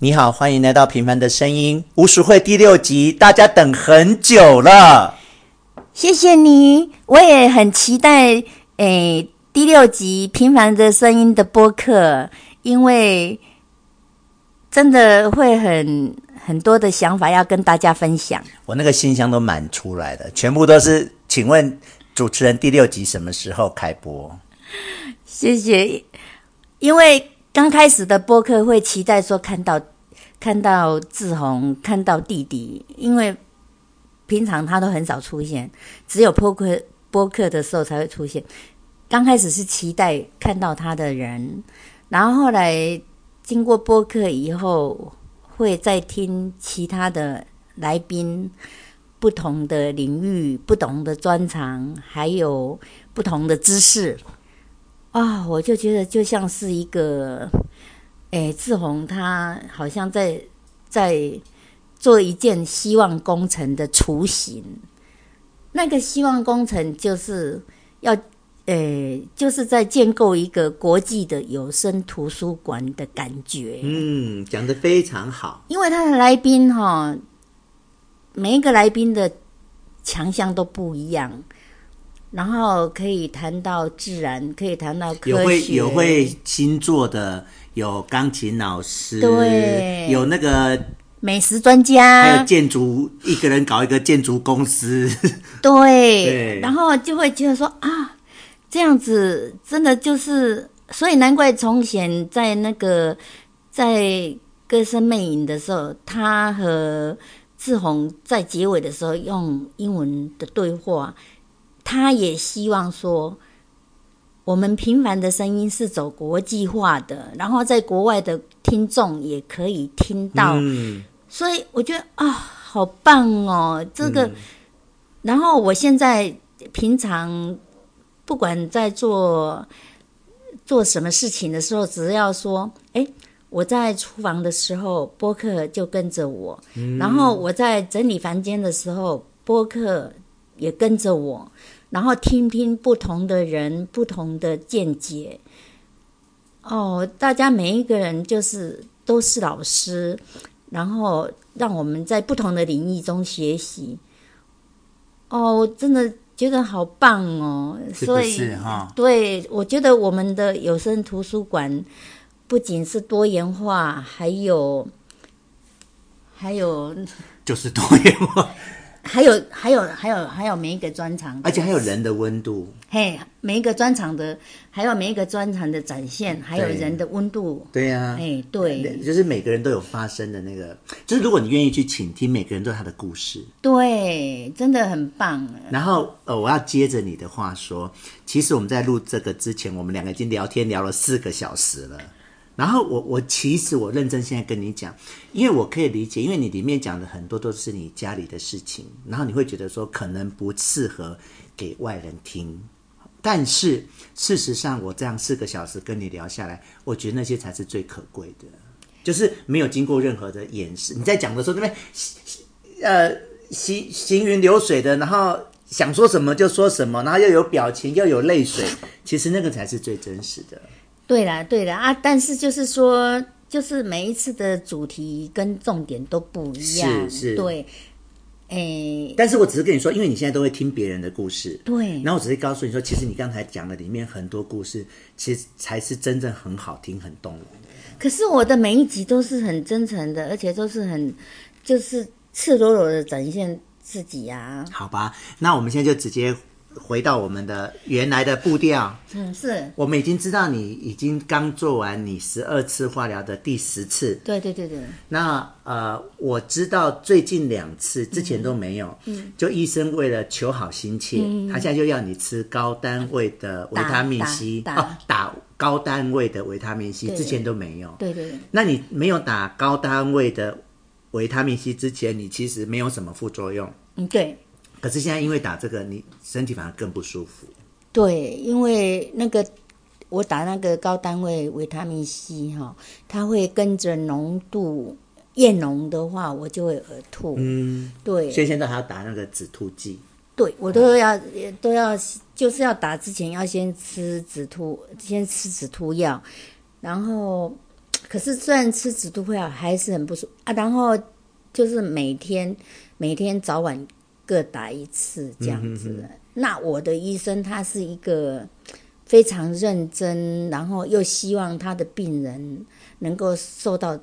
你好，欢迎来到《平凡的声音》吴淑慧第六集，大家等很久了。谢谢你，我也很期待诶、哎、第六集《平凡的声音》的播客，因为真的会很很多的想法要跟大家分享。我那个信箱都满出来了，全部都是，请问主持人第六集什么时候开播？谢谢，因为。刚开始的播客会期待说看到看到志宏，看到弟弟，因为平常他都很少出现，只有播客播客的时候才会出现。刚开始是期待看到他的人，然后后来经过播客以后，会再听其他的来宾，不同的领域、不同的专长，还有不同的知识。啊、哦，我就觉得就像是一个，诶，志宏他好像在在做一件希望工程的雏形。那个希望工程就是要，诶，就是在建构一个国际的有声图书馆的感觉。嗯，讲的非常好。因为他的来宾哈，每一个来宾的强项都不一样。然后可以谈到自然，可以谈到科学，有会有会星座的，有钢琴老师，对，有那个美食专家，还有建筑，一个人搞一个建筑公司，对，对，然后就会觉得说啊，这样子真的就是，所以难怪从前在那个在歌声魅影的时候，他和志宏在结尾的时候用英文的对话。他也希望说，我们平凡的声音是走国际化的，然后在国外的听众也可以听到。嗯、所以我觉得啊，好棒哦！这个，嗯、然后我现在平常不管在做做什么事情的时候，只要说，哎，我在厨房的时候，播客就跟着我；嗯、然后我在整理房间的时候，播客也跟着我。然后听听不同的人不同的见解，哦，大家每一个人就是都是老师，然后让我们在不同的领域中学习。哦，我真的觉得好棒哦！是是，所以，哦，对，我觉得我们的有声图书馆不仅是多元化，还有还有就是多元化。还有还有还有还有每一个专场，而且还有人的温度。嘿，每一个专场的，还有每一个专场的展现，还有人的温度。对呀，哎，对，就是每个人都有发生的那个，就是如果你愿意去倾听，每个人都有他的故事。对，真的很棒。然后呃，我要接着你的话说，其实我们在录这个之前，我们两个已经聊天聊了四个小时了。然后我我其实我认真现在跟你讲，因为我可以理解，因为你里面讲的很多都是你家里的事情，然后你会觉得说可能不适合给外人听，但是事实上我这样四个小时跟你聊下来，我觉得那些才是最可贵的，就是没有经过任何的掩饰。你在讲的时候那边呃行行云流水的，然后想说什么就说什么，然后又有表情又有泪水，其实那个才是最真实的。对啦，对啦啊！但是就是说，就是每一次的主题跟重点都不一样，是是，对，诶。但是我只是跟你说，因为你现在都会听别人的故事，对。然后我只是告诉你说，其实你刚才讲的里面很多故事，其实才是真正很好听、很动人。可是我的每一集都是很真诚的，而且都是很就是赤裸裸的展现自己呀、啊。好吧，那我们现在就直接。回到我们的原来的步调，嗯，是。我们已经知道你已经刚做完你十二次化疗的第十次，对对对对。那呃，我知道最近两次之前都没有，嗯，就医生为了求好心切，嗯，他现在就要你吃高单位的维他命 C，哦，打高单位的维他命 C，之前都没有，对对对。那你没有打高单位的维他命 C 之前，你其实没有什么副作用，嗯，对。可是现在因为打这个，你身体反而更不舒服。对，因为那个我打那个高单位维他命 C 哈，它会跟着浓度越浓的话，我就会呕吐。嗯，对。所以现在还要打那个止吐剂。对，我都要、嗯、都要就是要打之前要先吃止吐，先吃止吐药，然后可是虽然吃止吐药还是很不舒服啊，然后就是每天每天早晚各打一次这样子。嗯、哼哼那我的医生他是一个非常认真，然后又希望他的病人能够受到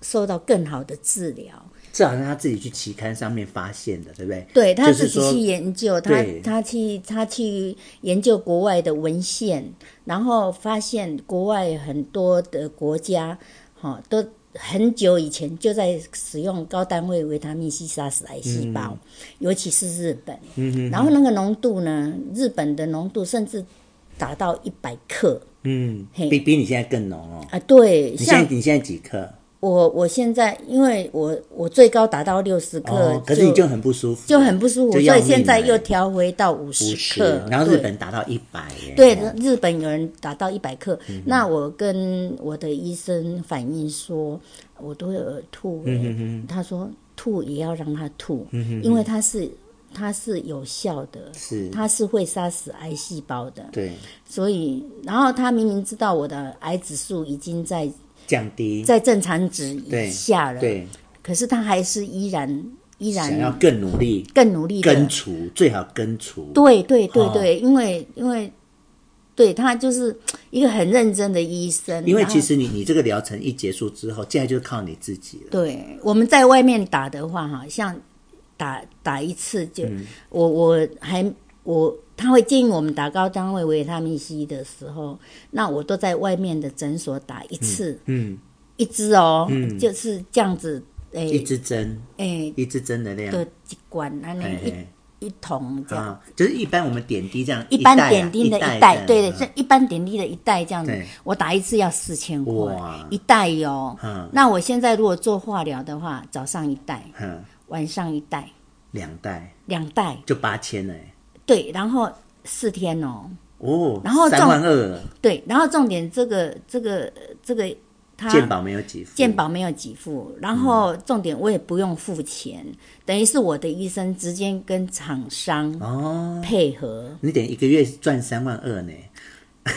受到更好的治疗。这好像他自己去期刊上面发现的，对不对？对，他自己去研究，他他去他去研究国外的文献，然后发现国外很多的国家，哈、哦，都很久以前就在使用高单位维他命 C 杀死癌细胞，嗯、尤其是日本。嗯哼，然后那个浓度呢，日本的浓度甚至达到一百克。嗯，比比你现在更浓哦。啊，对，你现在你现在几克？我我现在，因为我我最高达到六十克，哦，可是你就很不舒服，就很不舒服，所以现在又调回到五十克。然后日本达到一百，对，日本有人达到一百克。嗯、那我跟我的医生反映说，我都会呕吐，嗯、哼哼他说吐也要让他吐，因为他是它是有效的，是它是会杀死癌细胞的，对。所以，然后他明明知道我的癌指数已经在。降低在正常值以下了，对，可是他还是依然依然想要更努力，更努力根除，最好根除。对对对对，因为因为对他就是一个很认真的医生。因为其实你你这个疗程一结束之后，接下来就靠你自己了。对，我们在外面打的话，哈，像打打一次就我我还我。他会建议我们打高单位维他命 C 的时候，那我都在外面的诊所打一次，嗯，嗯。一支哦，嗯、就是这样子，诶，一支针，诶，一支针的量，对，一罐，那那一一桶这样、哦，就是一般我们点滴这样，一般点滴的一袋，对对，一般点滴的一袋这样子，我打一次要四千块，哇。一袋哟、哦，嗯、那我现在如果做化疗的话，早上一袋，嗯、晚上一袋，两袋，两袋就八千了。对，然后四天哦，哦，然后三万二，对，然后重点这个这个这个，他健保没有给付，健保没有给付，然后重点我也不用付钱，嗯、等于是我的医生直接跟厂商哦。配合，哦、你等于一个月赚三万二呢。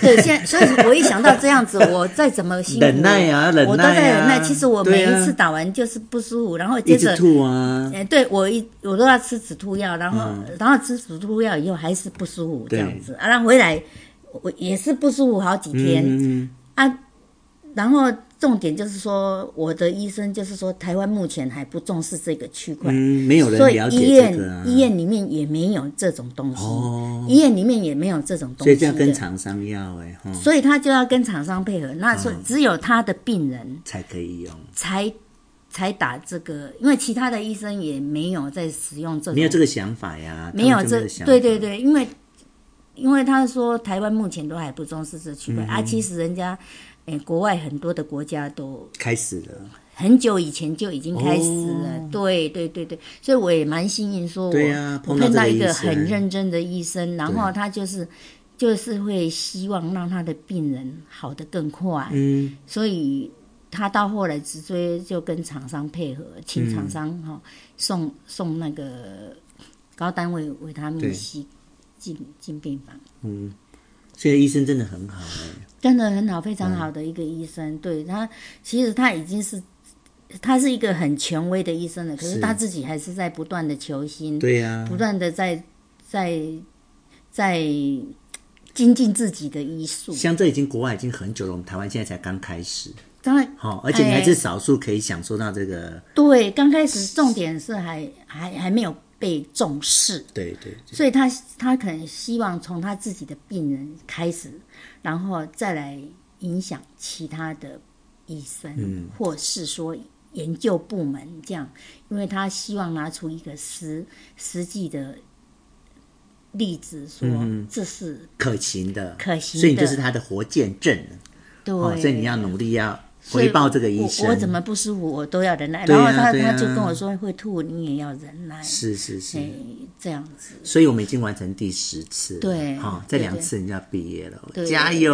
对，现在所以，我一想到这样子，我再怎么辛苦，忍耐啊，忍耐啊，我都在忍耐。其实我每一次打完就是不舒服，啊、然后接着吐啊。哎，对我一我都要吃止吐药，然后、嗯、然后吃止吐药以后还是不舒服这样子，啊，然后回来我也是不舒服好几天、嗯、啊，然后。重点就是说，我的医生就是说，台湾目前还不重视这个区块，嗯，没有人了解这个啊，所以医院医院里面也没有这种东西，哦，医院里面也没有这种东西，所以就要跟厂商要哎，所以他就要跟厂商配合，那所以只有他的病人才可以用，才才打这个，因为其他的医生也没有在使用这种，没有这个想法呀，没有这，对对对，因为因为他说台湾目前都还不重视这区块，啊，其实人家。诶国外很多的国家都开始了，很久以前就已经开始了。哦、对对对对，所以我也蛮幸运，说我碰到一个很认真的医生，然后他就是就是会希望让他的病人好得更快。嗯，所以他到后来直接就跟厂商配合，请厂商哈、嗯、送送那个高单位维他命 C 进进病房。嗯。这个医生真的很好哎，真的很好，非常好的一个医生。嗯、对他，其实他已经是，他是一个很权威的医生了。可是他自己还是在不断的求新，对呀、啊，不断的在在在精进自己的医术。像这已经国外已经很久了，我们台湾现在才刚开始。当然，好，而且你还是少数可以享受到这个。哎、对，刚开始重点是还还还没有。被重视，对对，对，所以他他可能希望从他自己的病人开始，然后再来影响其他的医生，嗯，或是说研究部门这样，因为他希望拿出一个实实际的例子，说这是可行的，可行的，所以你就是他的活见证，对，所以你要努力要。回报这个医生，我，我怎么不舒服，我都要忍耐。啊、然后他、啊、他就跟我说会吐，你也要忍耐。是是是，这样子。所以我们已经完成第十次，对，好，再两次你就要毕业了，对加油！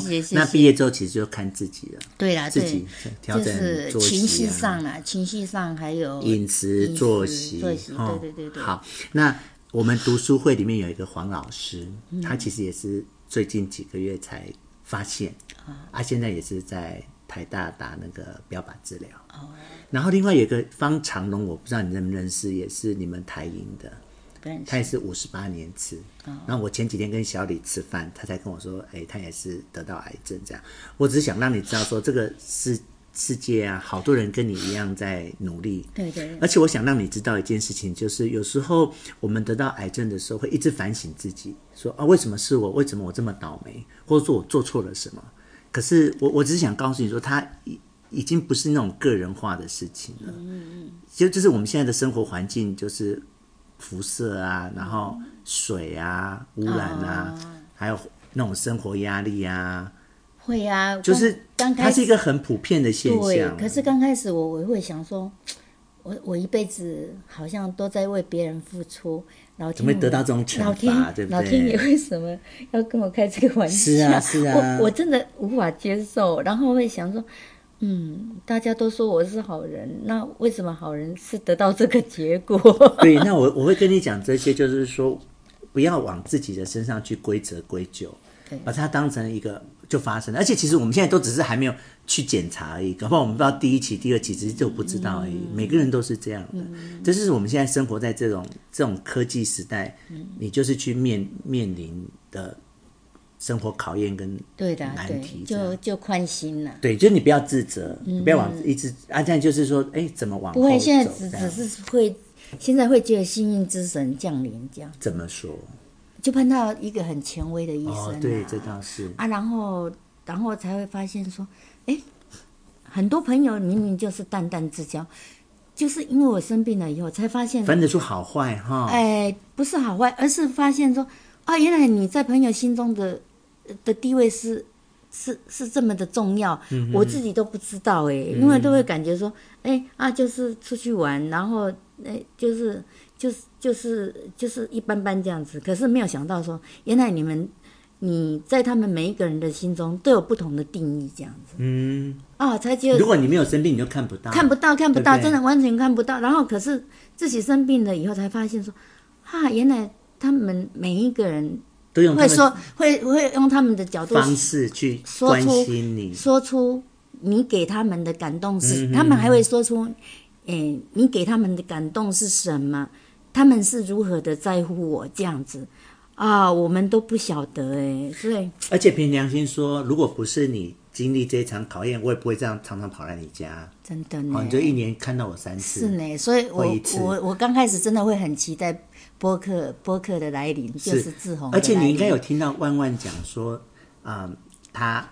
谢谢谢谢。那毕业之后其实就看自己了，对啦，自己调整就是情绪上啦，情绪上还有饮食作息，作息，对对对对。好，那我们读书会里面有一个黄老师，他其实也是最近几个月才发现，啊，现在也是在。台大打那个标靶治疗。哦。然后另外有一个方长龙，我不知道你认不认识，也是你们台营的。他也是五十八年次。哦。然后我前几天跟小李吃饭，他才跟我说，哎，他也是得到癌症这样。我只是想让你知道说，这个世。世界啊，好多人跟你一样在努力。对对。而且我想让你知道一件事情，就是有时候我们得到癌症的时候，会一直反省自己，说啊，为什么是我？为什么我这么倒霉？或者说我做错了什么？可是我我只是想告诉你说，它已已经不是那种个人化的事情了。嗯嗯。其实就是我们现在的生活环境，就是辐射啊，然后水啊，污染啊，还有那种生活压力啊。会啊，就是刚开始它是一个很普遍的现象。对，可是刚开始我我会想说，我我一辈子好像都在为别人付出，然后怎么会得到这种惩罚？老天，对不对？老天爷为什么要跟我开这个玩笑？是啊，是啊，我我真的无法接受。然后会想说，嗯，大家都说我是好人，那为什么好人是得到这个结果？对，那我我会跟你讲这些，就是说不要往自己的身上去归责归咎，把它当成一个。就发生了，而且其实我们现在都只是还没有去检查而已，搞不好我们不知道第一期、第二期，只是就不知道而已。嗯、每个人都是这样的，嗯、这就是我们现在生活在这种这种科技时代，嗯、你就是去面面临的生活考验跟对的难题，就就宽心了。对，就是你不要自责，嗯、你不要往一直啊，这样就是说，哎，怎么往？不会，现在只只是会，现在会觉得幸运之神降临这样。怎么说？就碰到一个很权威的医生，啊哦，对，这倒是啊，然后，然后才会发现说，哎，很多朋友明明就是淡淡之交，就是因为我生病了以后，才发现分得出好坏哈。哎，不是好坏，而是发现说，啊，原来你在朋友心中的的地位是是是这么的重要，嗯、我自己都不知道哎，因为都会感觉说，哎啊，就是出去玩，然后哎，就是。就是就是就是一般般这样子，可是没有想到说，原来你们你在他们每一个人的心中都有不同的定义，这样子。嗯。啊，才觉得如果你没有生病，你就看不到，看不到，看不到，对对真的完全看不到。然后，可是自己生病了以后，才发现说，哈、啊，原来他们每一个人都用会说会会用他们的角度方式去关心你，说出，说出你给他们的感动是，嗯、他们还会说出，诶，你给他们的感动是什么？他们是如何的在乎我这样子啊？我们都不晓得哎，对。而且凭良心说，如果不是你经历这一场考验，我也不会这样常常跑来你家。真的呢，你就一年看到我三次。是呢，所以我我我刚开始真的会很期待播客播客的来临，就是志宏。而且你应该有听到万万讲说，嗯，他。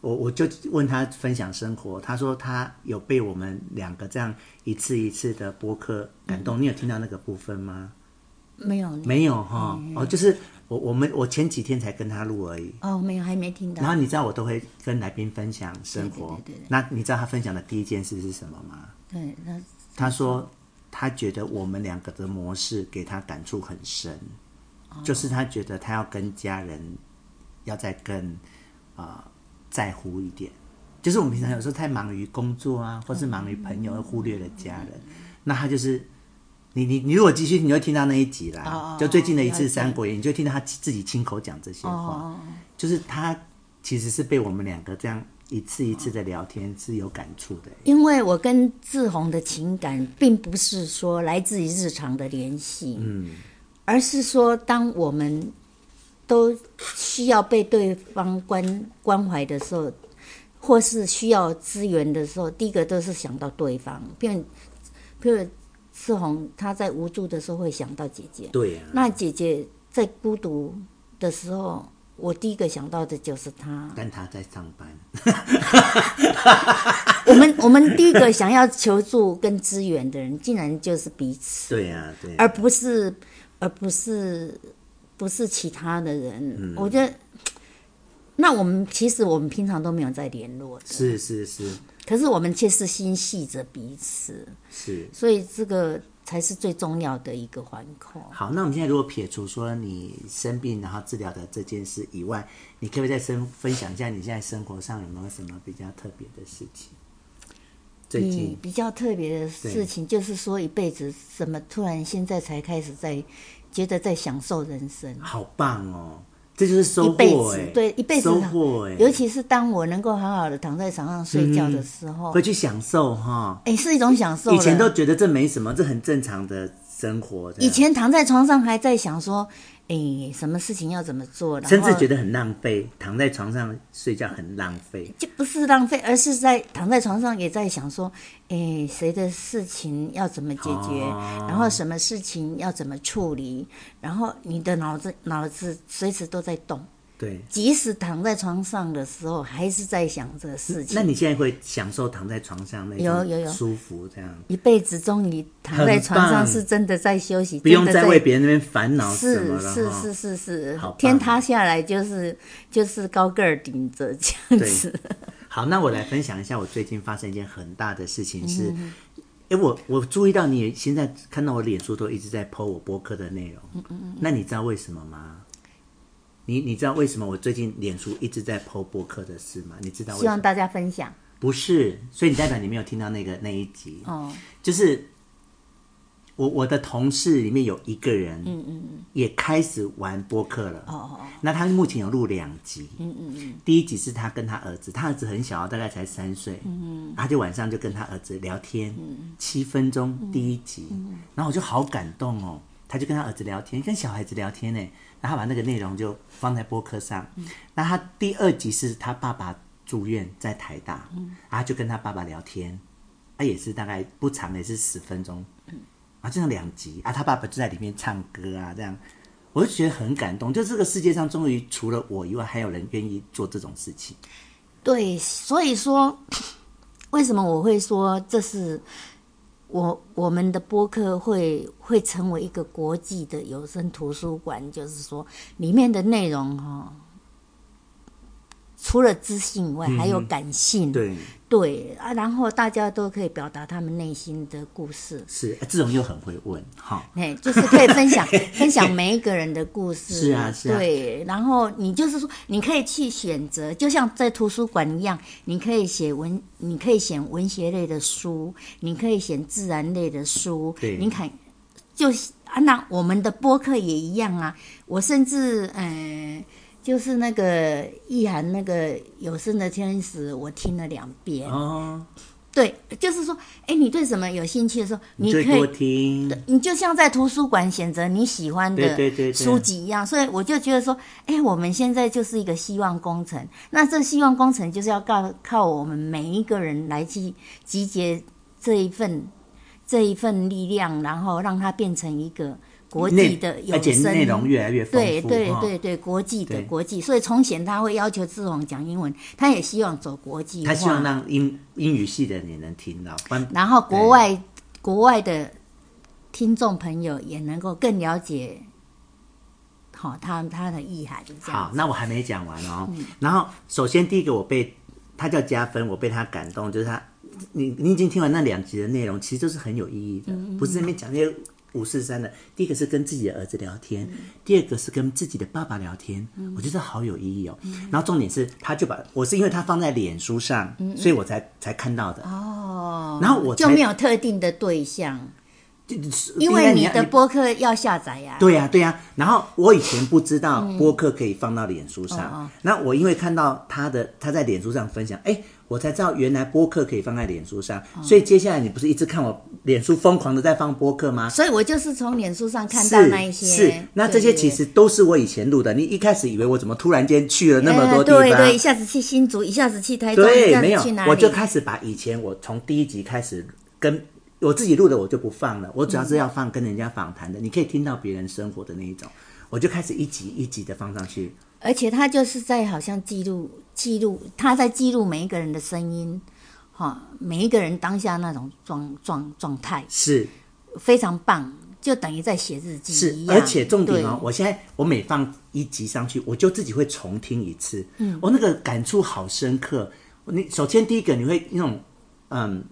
我我就问他分享生活，他说他有被我们两个这样一次一次的播客感动。嗯、你有听到那个部分吗？没有，没有哈。嗯、哦，就是我我们我前几天才跟他录而已。哦，没有，还没听到。然后你知道我都会跟来宾分享生活，对对对对。那你知道他分享的第一件事是什么吗？对，他他说他觉得我们两个的模式给他感触很深，哦、就是他觉得他要跟家人要再更啊。呃在乎一点，就是我们平常有时候太忙于工作啊，或是忙于朋友，而忽略了家人。那他就是你你你如果继续，你会听到那一集啦。就最近的一次《三国演义》，你就听到他自己亲口讲这些话。就是他其实是被我们两个这样一次一次的聊天是有感触的。因为我跟志宏的情感，并不是说来自于日常的联系，嗯，而是说当我们。都需要被对方关关怀的时候，或是需要资源的时候，第一个都是想到对方。譬如，譬如志宏他在无助的时候会想到姐姐。对呀、啊。那姐姐在孤独的时候，我第一个想到的就是他。但他在上班。我们我们第一个想要求助跟支援的人，竟然就是彼此。对呀、啊，对、啊。而不是，而不是。不是其他的人，嗯、我觉得，那我们其实我们平常都没有在联络的，是是是，可是我们却是心系着彼此，是，所以这个才是最重要的一个环扣。好，那我们现在如果撇除说你生病然后治疗的这件事以外，你可不可以再生分享一下你现在生活上有没有什么比较特别的事情？最近比较特别的事情就是说一辈子怎么突然现在才开始在。觉得在享受人生，好棒哦！这就是收获哎，对，一辈子收获哎，尤其是当我能够好好的躺在床上睡觉的时候，嗯、会去享受哈，哎，是一种享受。以前都觉得这没什么，这很正常的生活。以前躺在床上还在想说。哎，什么事情要怎么做？甚至觉得很浪费，躺在床上睡觉很浪费。就不是浪费，而是在躺在床上也在想说，哎，谁的事情要怎么解决？哦、然后什么事情要怎么处理？然后你的脑子脑子随时都在动。对，即使躺在床上的时候，还是在想这个事情。那你现在会享受躺在床上那有有有舒服这样？一辈子终于躺在床上，是真的在休息，不用再为别人那边烦恼什么了。是是是是是，天塌下来就是就是高个儿顶着这样子。好，那我来分享一下我最近发生一件很大的事情是，哎，我我注意到你现在看到我脸书都一直在 po 我播客的内容，嗯嗯嗯，那你知道为什么吗？你你知道为什么我最近脸书一直在播客的事吗？你知道为什么？希望大家分享。不是，所以你代表你没有听到那个那一集哦。就是我我的同事里面有一个人，嗯嗯嗯，也开始玩播客了。哦哦哦。那他目前有录两集。嗯嗯嗯。第一集是他跟他儿子，他儿子很小，大概才三岁。嗯嗯。他就晚上就跟他儿子聊天，嗯七分钟第一集。嗯。然后我就好感动哦，他就跟他儿子聊天，跟小孩子聊天呢。然后把那个内容就放在播客上。嗯、那他第二集是他爸爸住院在台大，嗯、然后就跟他爸爸聊天，他、啊、也是大概不长，也是十分钟。嗯、啊，这样两集啊，他爸爸就在里面唱歌啊，这样我就觉得很感动。就这个世界上终于除了我以外，还有人愿意做这种事情。对，所以说 为什么我会说这是？我我们的播客会会成为一个国际的有声图书馆，就是说里面的内容哈，除了知性以外，还有感性。嗯、对。对啊，然后大家都可以表达他们内心的故事。是，这种又很会问哈。哎，就是可以分享 分享每一个人的故事。是啊，是啊。对，然后你就是说，你可以去选择，就像在图书馆一样，你可以写文，你可以写文学类的书，你可以写自然类的书。对，你看，就啊，那我们的播客也一样啊。我甚至嗯。呃就是那个意涵那个有声的天使，我听了两遍。哦，对，就是说，哎，你对什么有兴趣的时候，你可以听。你就像在图书馆选择你喜欢的书籍一样，所以我就觉得说，哎，我们现在就是一个希望工程。那这希望工程就是要靠靠我们每一个人来去集结这一份这一份力量，然后让它变成一个。国际的有声，内容越来越丰富。对对对对，国际的国际，所以从前他会要求志宏讲英文，他也希望走国际化。他希望让英英语系的人也能听到。然后国外国外的听众朋友也能够更了解，好，他他的意涵就这样。好，那我还没讲完哦。然后首先第一个，我被他叫加分，我被他感动，就是他，你你已经听完那两集的内容，其实都是很有意义的，不是那边讲那些。五四三的，第一个是跟自己的儿子聊天，嗯、第二个是跟自己的爸爸聊天，嗯、我觉得好有意义哦。嗯、然后重点是，他就把我是因为他放在脸书上，嗯、所以我才才看到的。哦，然后我就没有特定的对象，因为你的播客要下载呀、啊。对呀、啊，对呀、啊。然后我以前不知道播客可以放到脸书上，嗯、那我因为看到他的他在脸书上分享，哎。我才知道原来播客可以放在脸书上，所以接下来你不是一直看我脸书疯狂的在放播客吗？所以我就是从脸书上看到那一些。是，是，那这些其实都是我以前录的。你一开始以为我怎么突然间去了那么多地方？对对，一下子去新竹，一下子去台中，对，没有，我就开始把以前我从第一集开始跟我自己录的我就不放了，我主要是要放跟人家访谈的，你可以听到别人生活的那一种，我就开始一集一集的放上去。而且他就是在好像记录记录，他在记录每一个人的声音，哈，每一个人当下那种状状状态是非常棒，就等于在写日记。是，而且重点哦，我现在我每放一集上去，我就自己会重听一次，嗯，我那个感触好深刻。你首先第一个你会那种嗯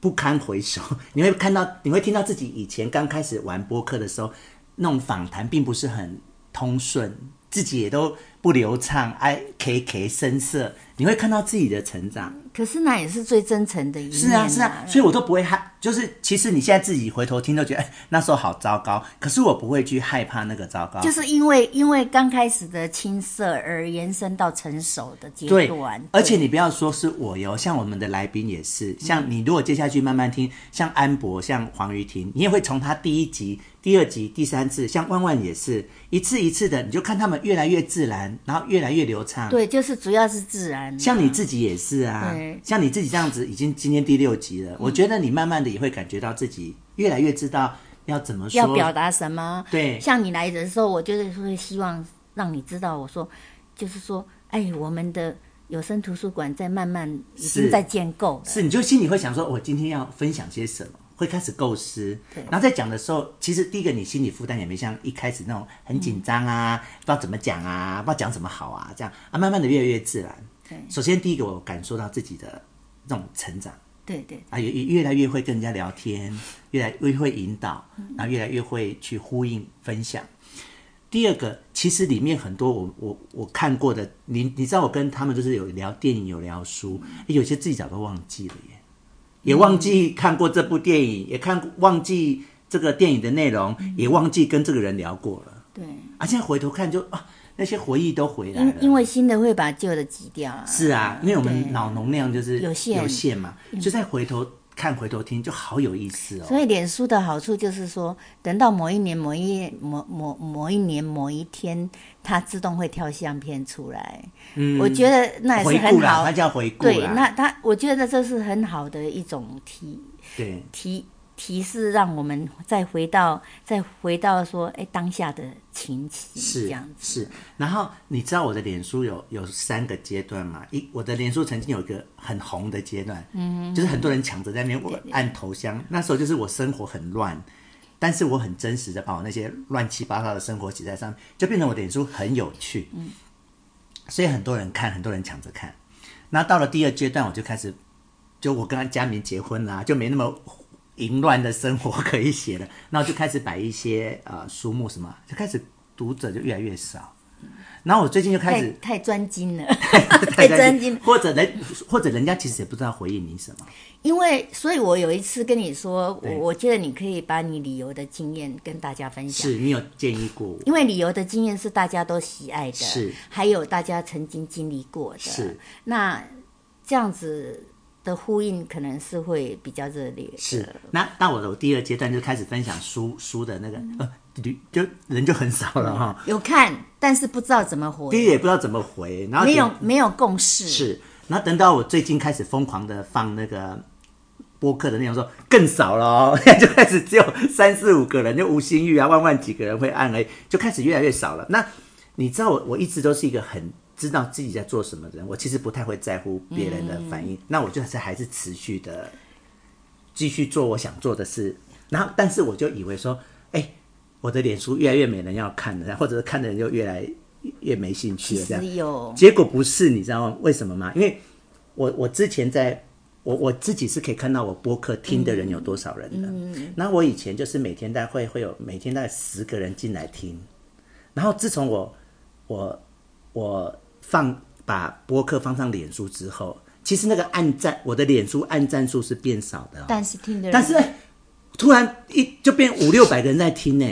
不堪回首，你会看到你会听到自己以前刚开始玩播客的时候，那种访谈并不是很通顺。自己也都不流畅，哎，K K 声色，你会看到自己的成长。可是那也是最真诚的一面。是啊，是啊，所以我都不会害，就是其实你现在自己回头听都觉得，哎，那时候好糟糕。可是我不会去害怕那个糟糕，就是因为因为刚开始的青涩而延伸到成熟的阶段。对，而且你不要说是我哟，像我们的来宾也是，像你如果接下去慢慢听，像安博，像黄瑜婷，你也会从他第一集。第二集、第三次，像万万也是一次一次的，你就看他们越来越自然，然后越来越流畅。对，就是主要是自然。像你自己也是啊，对像你自己这样子，已经今天第六集了，嗯、我觉得你慢慢的也会感觉到自己越来越知道要怎么说，要表达什么。对，像你来的时候，我就是会希望让你知道，我说就是说，哎，我们的有声图书馆在慢慢已经在建构。是，是，你就心里会想说，我今天要分享些什么。会开始构思，对然后在讲的时候，其实第一个你心理负担也没像一开始那种很紧张啊，嗯、不知道怎么讲啊，不知道讲什么好啊，这样啊，慢慢的越来越自然。对，首先第一个我感受到自己的这种成长，对对啊，也也越来越会跟人家聊天，越来越会引导，然后越来越会去呼应分享。嗯、第二个，其实里面很多我我我看过的，你你知道我跟他们就是有聊电影，有聊书，有些自己早都忘记了耶。也忘记看过这部电影，也看忘记这个电影的内容，也忘记跟这个人聊过了。对，啊，现在回头看就啊，那些回忆都回来了。因因为新的会把旧的挤掉啊。是啊，因为我们脑容量就是有限有限嘛，就再回头。看回头听就好有意思哦。所以脸书的好处就是说，等到某一年某一某某某一年某一天，它自动会跳相片出来。嗯，我觉得那也是很好。它叫回顾。对，那它我觉得这是很好的一种提。对。提。提示让我们再回到，再回到说，哎，当下的情形是这样子。是，然后你知道我的脸书有有三个阶段嘛？一，我的脸书曾经有一个很红的阶段，嗯，就是很多人抢着在那边我按头像，那时候就是我生活很乱，但是我很真实的把我那些乱七八糟的生活写在上面，就变成我的脸书很有趣，嗯，所以很多人看，很多人抢着看。那到了第二阶段，我就开始，就我跟佳明结婚啦，就没那么。淫乱的生活可以写了，然后就开始摆一些呃书目什么，就开始读者就越来越少。然后我最近就开始太专精了，太专精，或者人或者人家其实也不知道回应你什么。因为，所以我有一次跟你说，我我觉得你可以把你旅游的经验跟大家分享。是你有建议过我？因为旅游的经验是大家都喜爱的，是还有大家曾经经历过的，是那这样子。的呼应可能是会比较热烈。是，那那我的第二阶段就开始分享书书的那个呃，就人就很少了哈。有看，但是不知道怎么回。第一也不知道怎么回，然后没有没有共识。是，然后等到我最近开始疯狂的放那个播客的内容，说更少了哦，就开始只有三四五个人，就吴欣玉啊，万万几个人会按哎，就开始越来越少了。那你知道我我一直都是一个很。知道自己在做什么的人，我其实不太会在乎别人的反应。嗯、那我就是还是持续的继续做我想做的事。然后，但是我就以为说，哎、欸，我的脸书越来越没人要看了，或者是看的人就越来越没兴趣了。这样，结果不是，你知道？为什么吗？因为我我之前在我我自己是可以看到我播客听的人有多少人的。嗯。那我以前就是每天大概会会有每天大概十个人进来听，然后自从我我我。放把播客放上脸书之后，其实那个按赞，我的脸书按赞数是变少的，但是听的人，但是突然一就变五六百个人在听呢。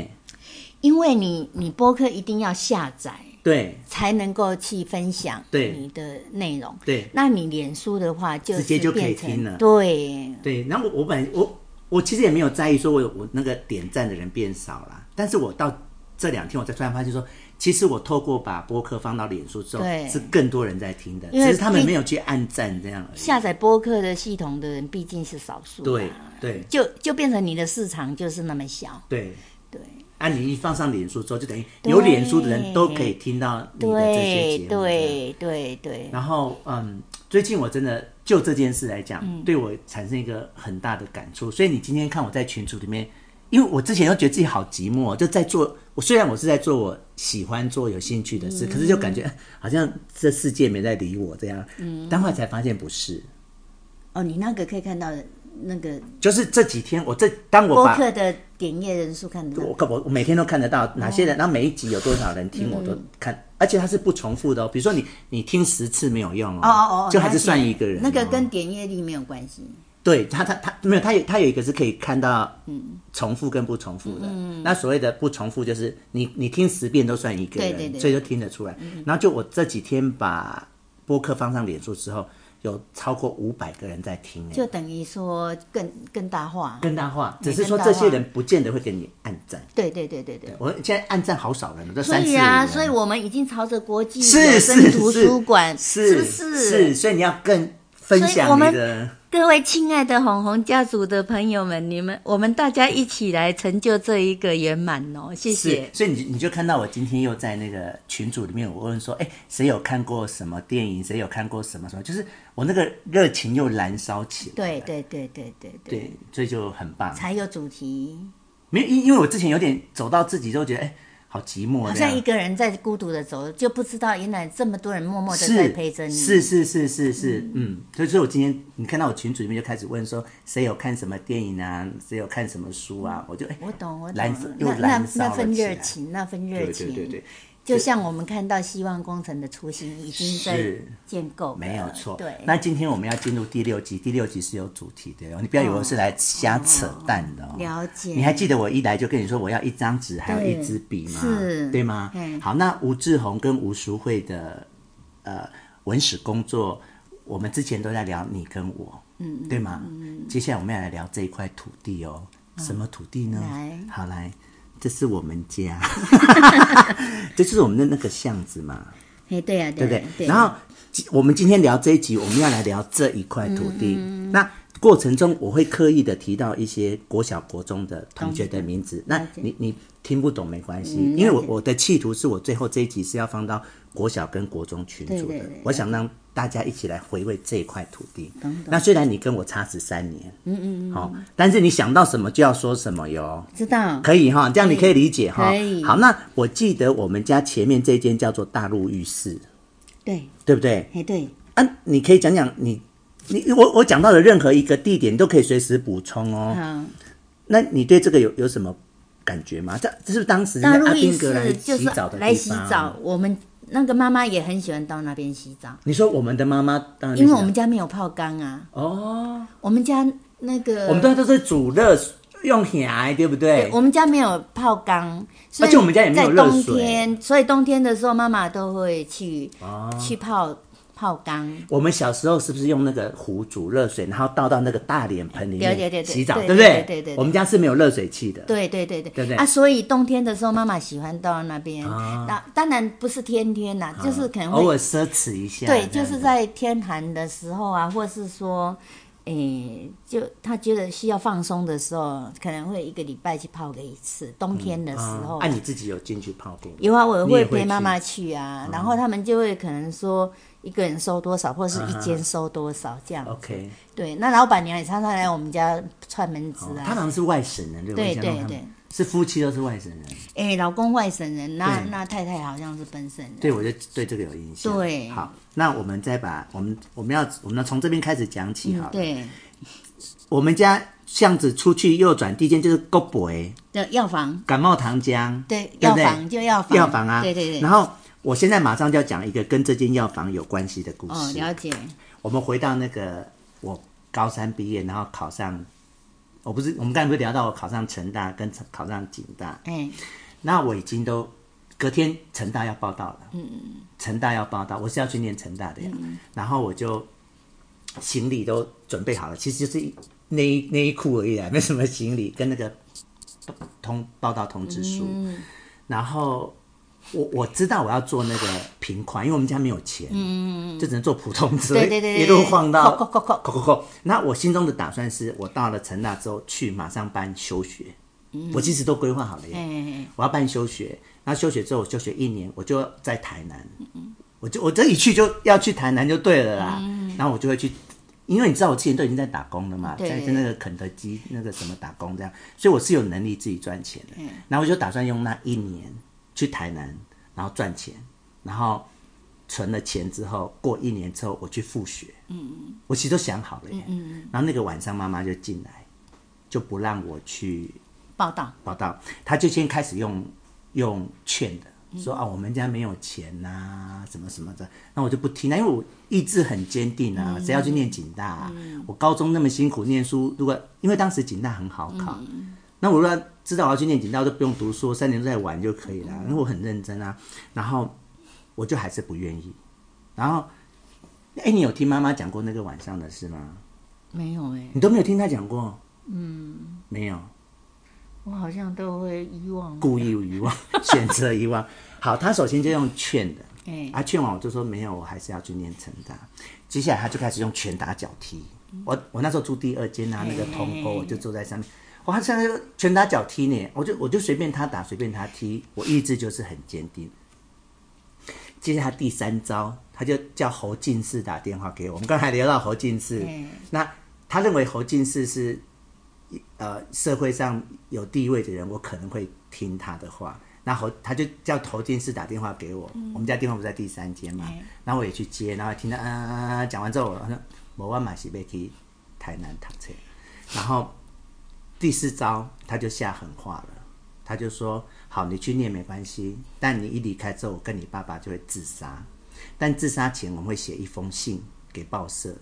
因为你你播客一定要下载，对，才能够去分享对你的内容，对。那你脸书的话就直接就可以听了，对对。然后我我本来我我其实也没有在意说我我那个点赞的人变少了，但是我到这两天我才突然发现说。其实我透过把播客放到脸书之后，是更多人在听的，只是他们没有去按赞这样而已。下载播客的系统的人毕竟是少数，对对，就就变成你的市场就是那么小。对对，啊，你一放上脸书之后，就等于有脸书的人都可以听到你的这些节目。对对对。然后嗯，最近我真的就这件事来讲，嗯、对我产生一个很大的感触。所以你今天看我在群组里面。因为我之前又觉得自己好寂寞，就在做我虽然我是在做我喜欢做有兴趣的事，嗯、可是就感觉好像这世界没在理我这样。嗯，但后来才发现不是。哦，你那个可以看到那个，就是这几天我这当我把播客的点阅人数看得到，我我每天都看得到哪些人，哦、然后每一集有多少人听，我都看，嗯、而且它是不重复的哦。比如说你你听十次没有用哦，哦哦哦，就还是算一个人。那个跟点阅率没有关系。对他，他他没有，他有他有一个是可以看到，嗯，重复跟不重复的。嗯，那所谓的不重复，就是你你听十遍都算一个人，对对对，所以就听得出来。嗯，然后就我这几天把播客放上脸书之后，有超过五百个人在听，就等于说更更大化，更大化。只是说这些人不见得会给你按赞。对对对对对，我现在按赞好少人了，这所以啊，所以我们已经朝着国际是是图书馆，是不是？是，所以你要更。分享你的各位亲爱的红红家族的朋友们，你们我们大家一起来成就这一个圆满哦！谢谢。所以你你就看到我今天又在那个群组里面，我问说：哎，谁有看过什么电影？谁有看过什么什么？就是我那个热情又燃烧起来。对对对对对对，对，所以就很棒。才有主题。没有，因因为我之前有点走到自己都觉得哎。好寂寞，好像一个人在孤独的走，就不知道原来这么多人默默的在陪着你。是是是是是，嗯，嗯，所以所以我今天你看到我群组里面就开始问说，谁有看什么电影啊？谁有看什么书啊？我就哎，我懂我懂，燃又燃烧那那份热情，那份热情，对对对对。就像我们看到希望工程的雏形已经在建构，没有错。对，那今天我们要进入第六集，第六集是有主题的哦，你不要以为我是来瞎扯淡的哦。了解。你还记得我一来就跟你说我要一张纸，还有一支笔吗？是，对吗？好，那吴志宏跟吴淑慧的呃文史工作，我们之前都在聊你跟我，嗯，对吗？嗯。接下来我们要来聊这一块土地哦，什么土地呢？来，好来。这是我们家，这就是我们的那个巷子嘛。哎，对呀，对不对？然后我们今天聊这一集，我们要来聊这一块土地。那过程中，我会刻意的提到一些国小、国中的同学的名字。那你你听不懂没关系，因为我我的企图是我最后这一集是要放到国小跟国中群组的。我想让。大家一起来回味这一块土地。那虽然你跟我差十三年，嗯嗯嗯，好，但是你想到什么就要说什么 �و。知道。可以哈，这样你可以理解哈。可以。好，那我记得我们家前面这间叫做大陆浴室。对。对不对？哎，对。啊，你可以讲讲你你我我讲到的任何一个地点，都可以随时补充哦。好。那你对这个有有什么感觉吗？这这是当时阿兵哥来洗澡的地方。来洗澡，我们。那个妈妈也很喜欢到那边洗澡。你说我们的妈妈因为我们家没有泡缸啊。哦。我们家那个。我们家都是煮热用海，对不对？对，我们家没有泡缸，而且我们家也没有热水。在冬天，所以冬天的时候，妈妈都会去、哦、去泡。泡缸，我们小时候是不是用那个壶煮热水，然后倒到那个大脸盆里面洗澡，对不对？对对对。我们家是没有热水器的。对对对对。对不对？啊，所以冬天的时候，妈妈喜欢到那边。那当然不是天天呐，就是可能偶尔奢侈一下。对，就是在天寒的时候啊，或是说，诶，就他觉得需要放松的时候，可能会一个礼拜去泡个一次。冬天的时候。啊，你自己有进去泡过？有啊，我会陪妈妈去啊，然后他们就会可能说。一个人收多少，或者是一间收多少这样。OK。对，那老板娘也常常来我们家串门子啊。他好像是外省人，对不对？对对对。是夫妻都是外省人。哎，老公外省人，那那太太好像是本省人。对，我就对这个有印象。对。好，那我们再把我们我们要我们要从这边开始讲起好了。对。我们家巷子出去右转，第一间就是国博的药房。感冒糖浆。对，药房就药房。药房啊。对对对。然后。我现在马上就要讲一个跟这间药房有关系的故事。哦，了解。我们回到那个我高三毕业，然后考上，我不是我们刚才不是聊到我考上成大跟考上警大？哎，那我已经都隔天成大要报道了。嗯嗯。成大要报道，我是要去念成大的呀。嗯。然后我就行李都准备好了，其实就是内衣内衣裤而已啊，没什么行李跟那个通报道通知书。嗯。然后。我我知道我要做那个平款，因为我们家没有钱，嗯，就只能做普通车，对对对，一路晃到，扣扣扣扣扣扣。那我心中的打算是，我到了成大之后去马上办休学，嗯，我其实都规划好了耶，嗯，我要办休学，那休学之后我休学一年，我就在台南，嗯，我就我这一去就要去台南就对了啦，嗯，然后我就会去，因为你知道我之前都已经在打工了嘛，在在那个肯德基那个什么打工这样，所以我是有能力自己赚钱的，嗯，然后我就打算用那一年。去台南，然后赚钱，然后存了钱之后，过一年之后我去复学。嗯嗯，我其实都想好了耶。嗯嗯，然后那个晚上妈妈就进来，就不让我去报道。报道，他就先开始用用劝的。说啊，我们家没有钱呐、啊，什么什么的，那我就不听了，因为我意志很坚定啊，谁要去念警大、啊？我高中那么辛苦念书，如果因为当时警大很好考，那我如果知道我要去念警大，我都不用读书，三年都在玩就可以了，因为我很认真啊。然后我就还是不愿意。然后，哎，你有听妈妈讲过那个晚上的事吗？没有哎，你都没有听她讲过？嗯，没有。我好像都会遗忘，故意遗忘，选择遗忘。好，他首先就用劝的，哎，啊，劝完我就说没有，我还是要去念成大。接下来他就开始用拳打脚踢。我我那时候住第二间啊，那个通沟，我就坐在上面。哇，他现在拳打脚踢呢，我就我就随便他打，随便他踢，我意志就是很坚定。接下来第三招，他就叫侯进士打电话给我。我们刚才聊到侯进士，那他认为侯进士是。呃，社会上有地位的人，我可能会听他的话。那侯他就叫侯进士打电话给我，嗯、我们家电话不在第三间嘛，嗯、然后我也去接，然后听到啊啊啊讲完之后，我说我万马西贝去台南读册。然后第四招他就下狠话了，他就说：好，你去念没关系，但你一离开之后，我跟你爸爸就会自杀。但自杀前我们会写一封信给报社，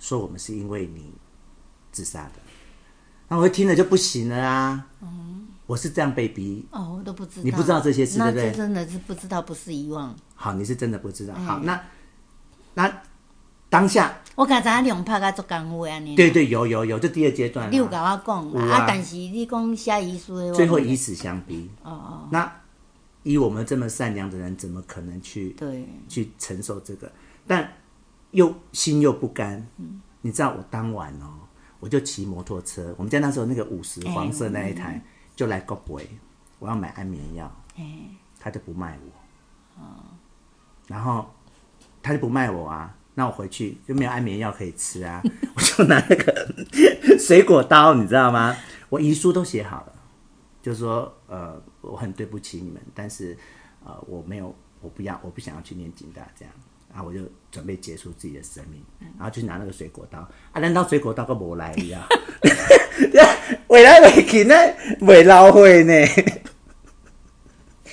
说我们是因为你自杀的。那我听了就不行了啊！嗯，我是这样被逼哦，我都不知道，你不知道这些事，对不对？真的是不知道，不是遗忘。好，你是真的不知道。嗯、好，那那当下，我刚才两拍个做功夫安尼对对，有有有，这第二阶段。你有跟我讲啊，啊，但是你讲写遗书，最后以死相逼。哦哦，那以我们这么善良的人，怎么可能去对去承受这个？但又心又不甘。嗯，你知道我当晚哦。我就骑摩托车，我们家那时候那个五十黄色那一台，就来国北，我要买安眠药，欸、他就不卖我，哦、然后他就不卖我啊，那我回去就没有安眠药可以吃啊，我就拿那个 水果刀，你知道吗？我遗书都写好了，就说呃，我很对不起你们，但是呃，我没有，我不要，我不想要去念警大这样。然后我就准备结束自己的生命，然后就拿那个水果刀。啊，难道水果刀都没来一样？未来未去呢，未老会呢？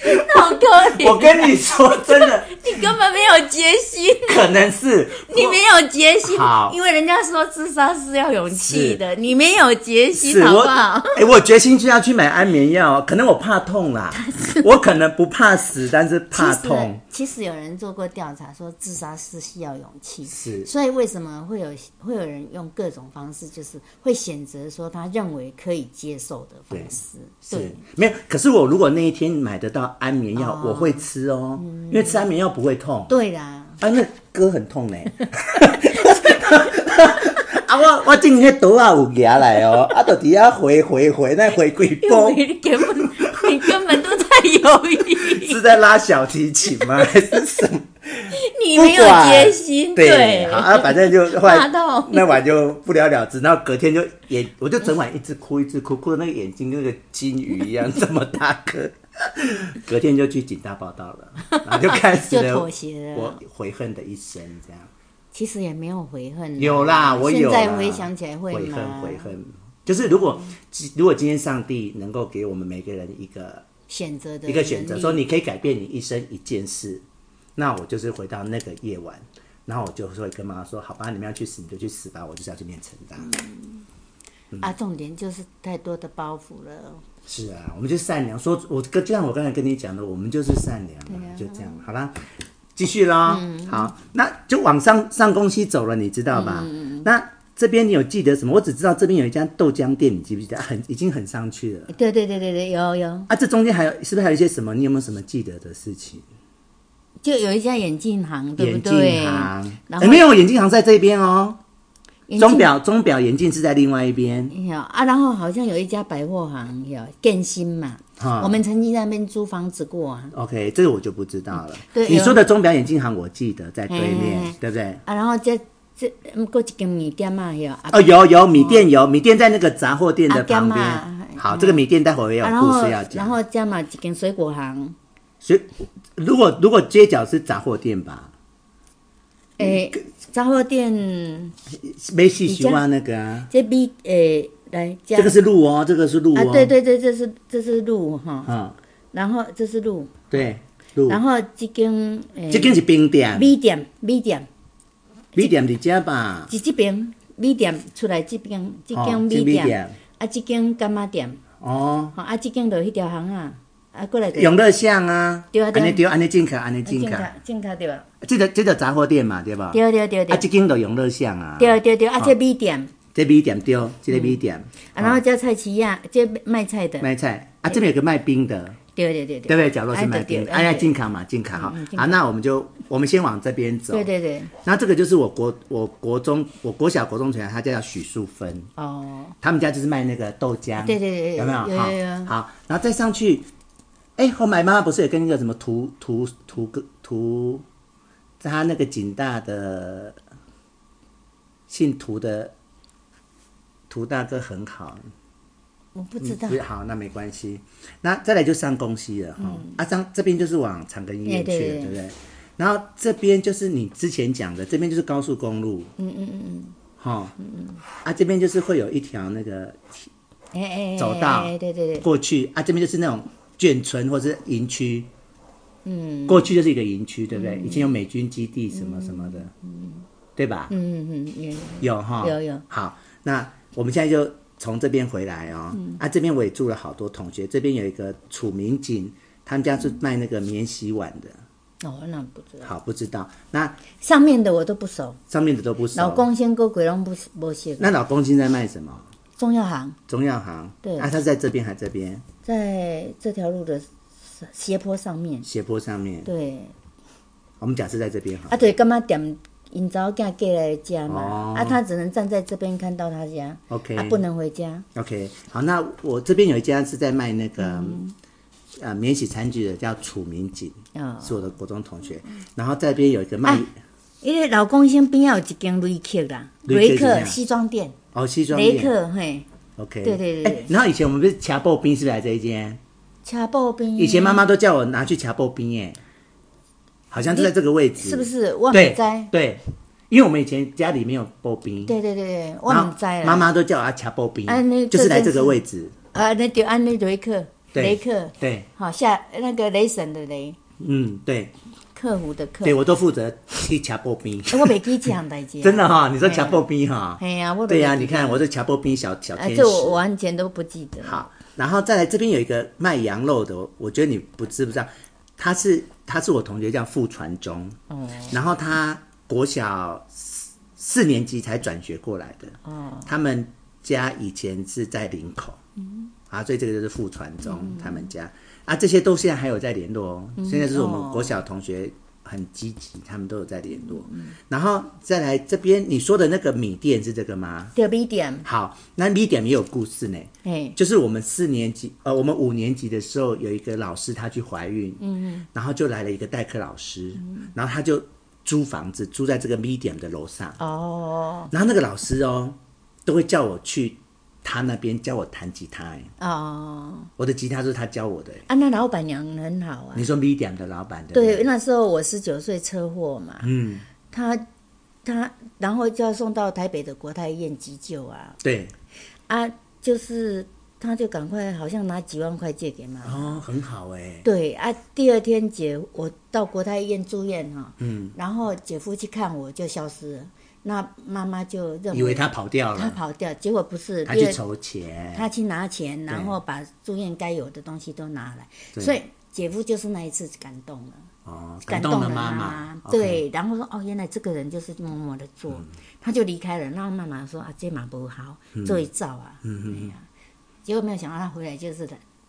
好可怜！我跟你说，真的，你根本没有决心。可能是你没有决心，因为人家说自杀是要勇气的，你没有决心，好不好？哎，我决心就要去买安眠药，可能我怕痛啦。我可能不怕死，但是怕痛。其实有人做过调查，说自杀是需要勇气。是，所以为什么会有会有人用各种方式，就是会选择说他认为可以接受的方式？对，是没有。可是我如果那一天买得到安眠药，我会吃哦，因为吃安眠药不会痛。对啦，啊，那歌很痛呢。啊，我我今天刀啊有拿来哦，啊，就底下回回回那回几波。是在拉小提琴吗？还是什么？你没有决心，对，好啊，反正就后来那晚就不了了之，然后隔天就眼，我就整晚一直哭，一直哭，哭的那个眼睛跟那个金鱼一样这么大颗。隔天就去警大报道了，然后就开始了我悔恨的一生，这样。其实也没有悔恨，有啦，我有。现在回想起来会悔恨，悔恨。就是如果，如果今天上帝能够给我们每个人一个选择的一个选择，说你可以改变你一生一件事，那我就是回到那个夜晚，然后我就会跟妈妈说：“好吧，你们要去死你就去死吧，我就是要去念成大。”嗯，啊，重点就是太多的包袱了。是啊，我们就善良。说，我就像我刚才跟你讲的，我们就是善良，就这样。好啦。继续喽，嗯、好，那就往上上公司走了，你知道吧？嗯、那这边你有记得什么？我只知道这边有一家豆浆店，你记不记得？很已经很上去了。对对对对对，有有。啊，这中间还有是不是还有一些什么？你有没有什么记得的事情？就有一家眼镜行，对不对？眼镜行，后欸、没有眼镜行在这边哦。钟表钟表眼镜是在另外一边。有啊，然后好像有一家百货行，有建新嘛。哈我们曾经在那边租房子过啊。OK，这个我就不知道了。对，你说的钟表眼镜行，我记得在对面，嘿嘿对不对？啊，然后这这过一间米店嘛，有。哦，有有米店有米店在那个杂货店的旁边。啊、好，这个米店待会也有故事要讲。然后加嘛几间水果行。水，如果如果街角是杂货店吧？诶。杂货店没细喜欢那个啊，这边诶来，这个是路哦，这个是路哦，对对对，这是这是路哈，嗯，然后这是路，对，路然后这间诶，这间是冰店，米店，米店，米店伫遮吧？伫即边米店出来即边，即间米店，啊，即间干妈店。哦，啊，即间就迄条巷啊，啊，过来。永乐巷啊，对啊，对，安尼对，安尼进去，安尼进去，进去对吧？即个即个杂货店嘛，对吧？对对对对。啊，即间就永乐巷啊。对对对，啊，这米店。这米店对，这个米店。啊，然后这菜市啊，这卖菜的。卖菜啊，这边有个卖冰的。对对对对，对不对？角落是卖冰，哎呀，进卡嘛，进卡哈。好，那我们就我们先往这边走。对对对。那这个就是我国我国中我国小国中同学，他叫许淑芬。哦。他们家就是卖那个豆浆。对对对。有没有？有有有。好，然后再上去，哎，后来妈妈不是也跟一个什么涂涂涂个涂，他那个景大的姓涂的涂大哥很好。我不知道、嗯。好，那没关系。那再来就上宫西了哈。嗯、啊，上这边就是往长庚医院去了，对，不对？然后这边就是你之前讲的，这边就是高速公路。嗯嗯嗯嗯。哈。嗯嗯。啊，这边就是会有一条那个，哎哎，走道。对对对。过去啊，这边就是那种眷村或者是营区。嗯。过去就是一个营区，对不对？嗯、以前有美军基地什么什么的。嗯。对吧？嗯嗯嗯。有。有哈。有有。好，那我们现在就。从这边回来哦，嗯、啊，这边我也住了好多同学。这边有一个楚明景，他们家是卖那个免洗碗的。哦，那不知道。好，不知道。那上面的我都不熟。上面的都不熟。老公先过鬼龙不不写。那老公现在卖什么？中药行。中药行。对。啊，他在这边还这边？在这条路的斜坡上面。斜坡上面。对。我们假设在这边哈。啊，对，干嘛点？因早嫁过来家嘛，啊，他只能站在这边看到他家，OK，他不能回家。OK，好，那我这边有一家是在卖那个呃免洗餐具的，叫楚明景，是我的国中同学。然后这边有一个卖，因为老公先边要有一间雷克啦，雷克西装店，哦，西装店，雷克嘿，OK，对对对。然后以前我们不是掐布冰是不是来这一间？掐布冰，以前妈妈都叫我拿去掐布冰耶。好像就在这个位置，是不是？我很在。对，因为我们以前家里没有刨冰。对对对对，我很在。妈妈都叫我掐刨冰，就是来这个位置。啊，那就按那雷克，雷克，对，好下那个雷神的雷。嗯，对。客服的客。对，我都负责去掐刨冰。我没记这样代志。真的哈，你说掐刨冰哈？哎呀，我。对呀，你看我是掐刨冰小小天使。这我完全都不记得。好，然后再来这边有一个卖羊肉的，我觉得你不知不知道，他是。他是我同学，叫傅传忠。哦。然后他国小四四年级才转学过来的。哦。他们家以前是在林口。嗯。啊，所以这个就是傅传忠他们家。啊，这些都现在还有在联络哦。现在是我们国小同学。很积极，他们都有在联络。嗯、然后再来这边，你说的那个米店是这个吗？对，米店。好，那米店也有故事呢。嘿就是我们四年级，呃，我们五年级的时候，有一个老师她去怀孕，嗯嗯，然后就来了一个代课老师，嗯、然后他就租房子，租在这个米店的楼上。哦。然后那个老师哦，都会叫我去。他那边教我弹吉他哎哦，我的吉他是他教我的啊。那老板娘很好啊。你说 medium 的老板对，对，那时候我十九岁车祸嘛，嗯，他他然后就要送到台北的国泰医院急救啊，对，啊，就是他就赶快好像拿几万块借给妈妈。哦，很好哎，对啊，第二天姐我到国泰医院住院哈，嗯，然后姐夫去看我就消失了。那妈妈就认为以为他跑掉了，他跑掉，结果不是，他去筹钱，他去拿钱，然后把住院该有的东西都拿来，所以姐夫就是那一次感动了，哦，感动了妈妈，对，然后说哦，原来这个人就是默默的做，他就离开了，然后妈妈说啊，这马不好，做一照啊，嗯，结果没有想到他回来就是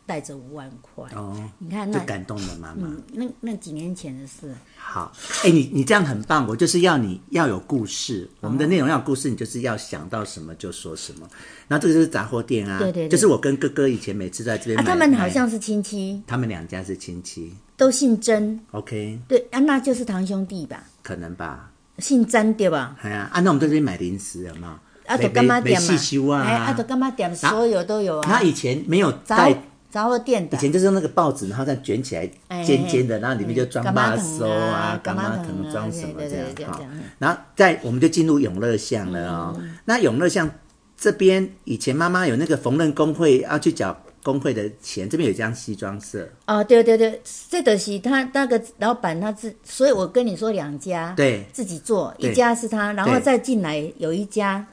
带着五万块哦，你看那感动了妈妈，那那几年前的事。好，哎，你你这样很棒，我就是要你要有故事，我们的内容要有故事，你就是要想到什么就说什么。那这个就是杂货店啊，对对，就是我跟哥哥以前每次在这边买，他们好像是亲戚，他们两家是亲戚，都姓曾，OK，对啊，那就是堂兄弟吧？可能吧，姓曾对吧？哎呀，啊，那我们在这边买零食有没有？啊，都干妈点嘛，哎，啊，都干妈点，所有都有啊。他以前没有带。杂货店以前就是用那个报纸，然后再卷起来尖尖的，然后里面就装麻糬啊、干妈藤装什么这样哈。然后再我们就进入永乐巷了哦。那永乐巷这边以前妈妈有那个缝纫工会要去缴工会的钱，这边有一张西装社。哦，对对对，这个是他那个老板他自，所以我跟你说两家，对，自己做，一家是他，然后再进来有一家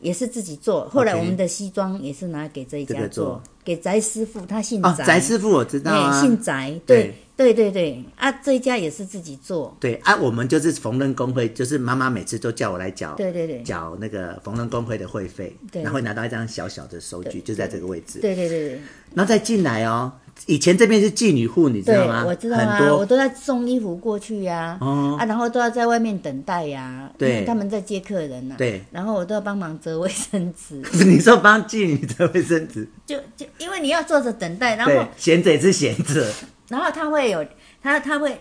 也是自己做，后来我们的西装也是拿给这一家做，给翟师傅，他姓翟，翟师傅我知道，姓翟，对。对对对，啊，这一家也是自己做。对啊，我们就是缝纫工会，就是妈妈每次都叫我来缴，对对对，缴那个缝纫工会的会费，然后会拿到一张小小的收据，就在这个位置。对对对对，然后再进来哦。以前这边是妓女户，你知道吗？我知道啊，我都在送衣服过去呀，啊，然后都要在外面等待呀，对，他们在接客人呐，对，然后我都要帮忙折卫生纸。你说帮妓女折卫生纸？就就因为你要坐着等待，然后闲着也是闲着。然后他会有，他他会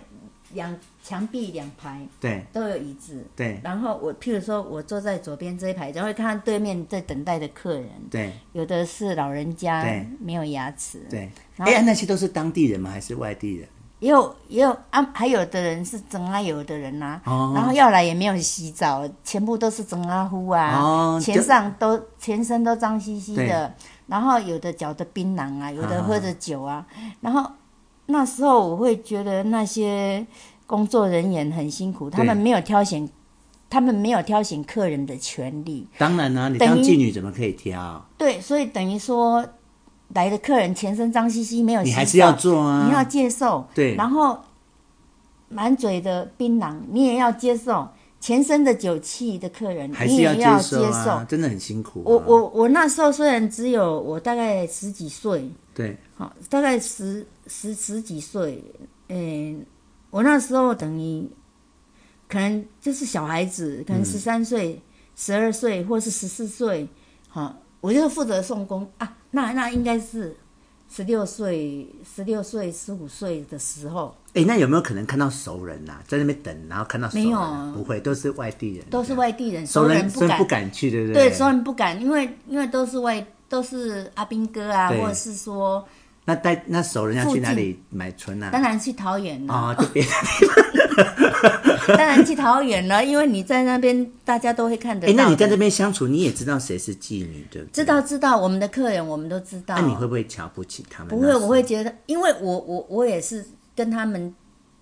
两墙壁两排，对，都有椅子，对。然后我譬如说，我坐在左边这一排，然后会看到对面在等待的客人，对，有的是老人家，对，没有牙齿，对。哎，那些都是当地人吗？还是外地人？也有也有啊，还有的人是整阿有的人呐，然后要来也没有洗澡，全部都是整阿呼啊，全上都全身都脏兮兮的，然后有的嚼的槟榔啊，有的喝着酒啊，然后。那时候我会觉得那些工作人员很辛苦，他们没有挑选，他们没有挑选客人的权利。当然啦、啊，你当妓女怎么可以挑？对，所以等于说来的客人全身脏兮兮，没有洗澡，你还是要做啊，你要接受。对，然后满嘴的槟榔，你也要接受；全身的酒气的客人，你也要接受、啊。真的很辛苦、啊。我我我那时候虽然只有我大概十几岁，对，好，大概十。十十几岁，嗯，我那时候等于可能就是小孩子，可能十三岁、十二岁或是十四岁，好，我就负责送工啊。那那应该是十六岁、十六岁、十五岁的时候。哎，那有没有可能看到熟人呐、啊，在那边等，然后看到熟人？没有，不会，都是外地人，都是外地人，熟人不敢，不敢去，对不对？对，熟人不敢，因为因为都是外，都是阿兵哥啊，或者是说。那带那熟人要去哪里买春啊？当然去桃园了。啊，就别的地方。当然去桃园了，因为你在那边，大家都会看得到。哎，那你在这边相处，你也知道谁是妓女，对不对？知道，知道，我们的客人我们都知道。那你会不会瞧不起他们？不会，我会觉得，因为我我我也是跟他们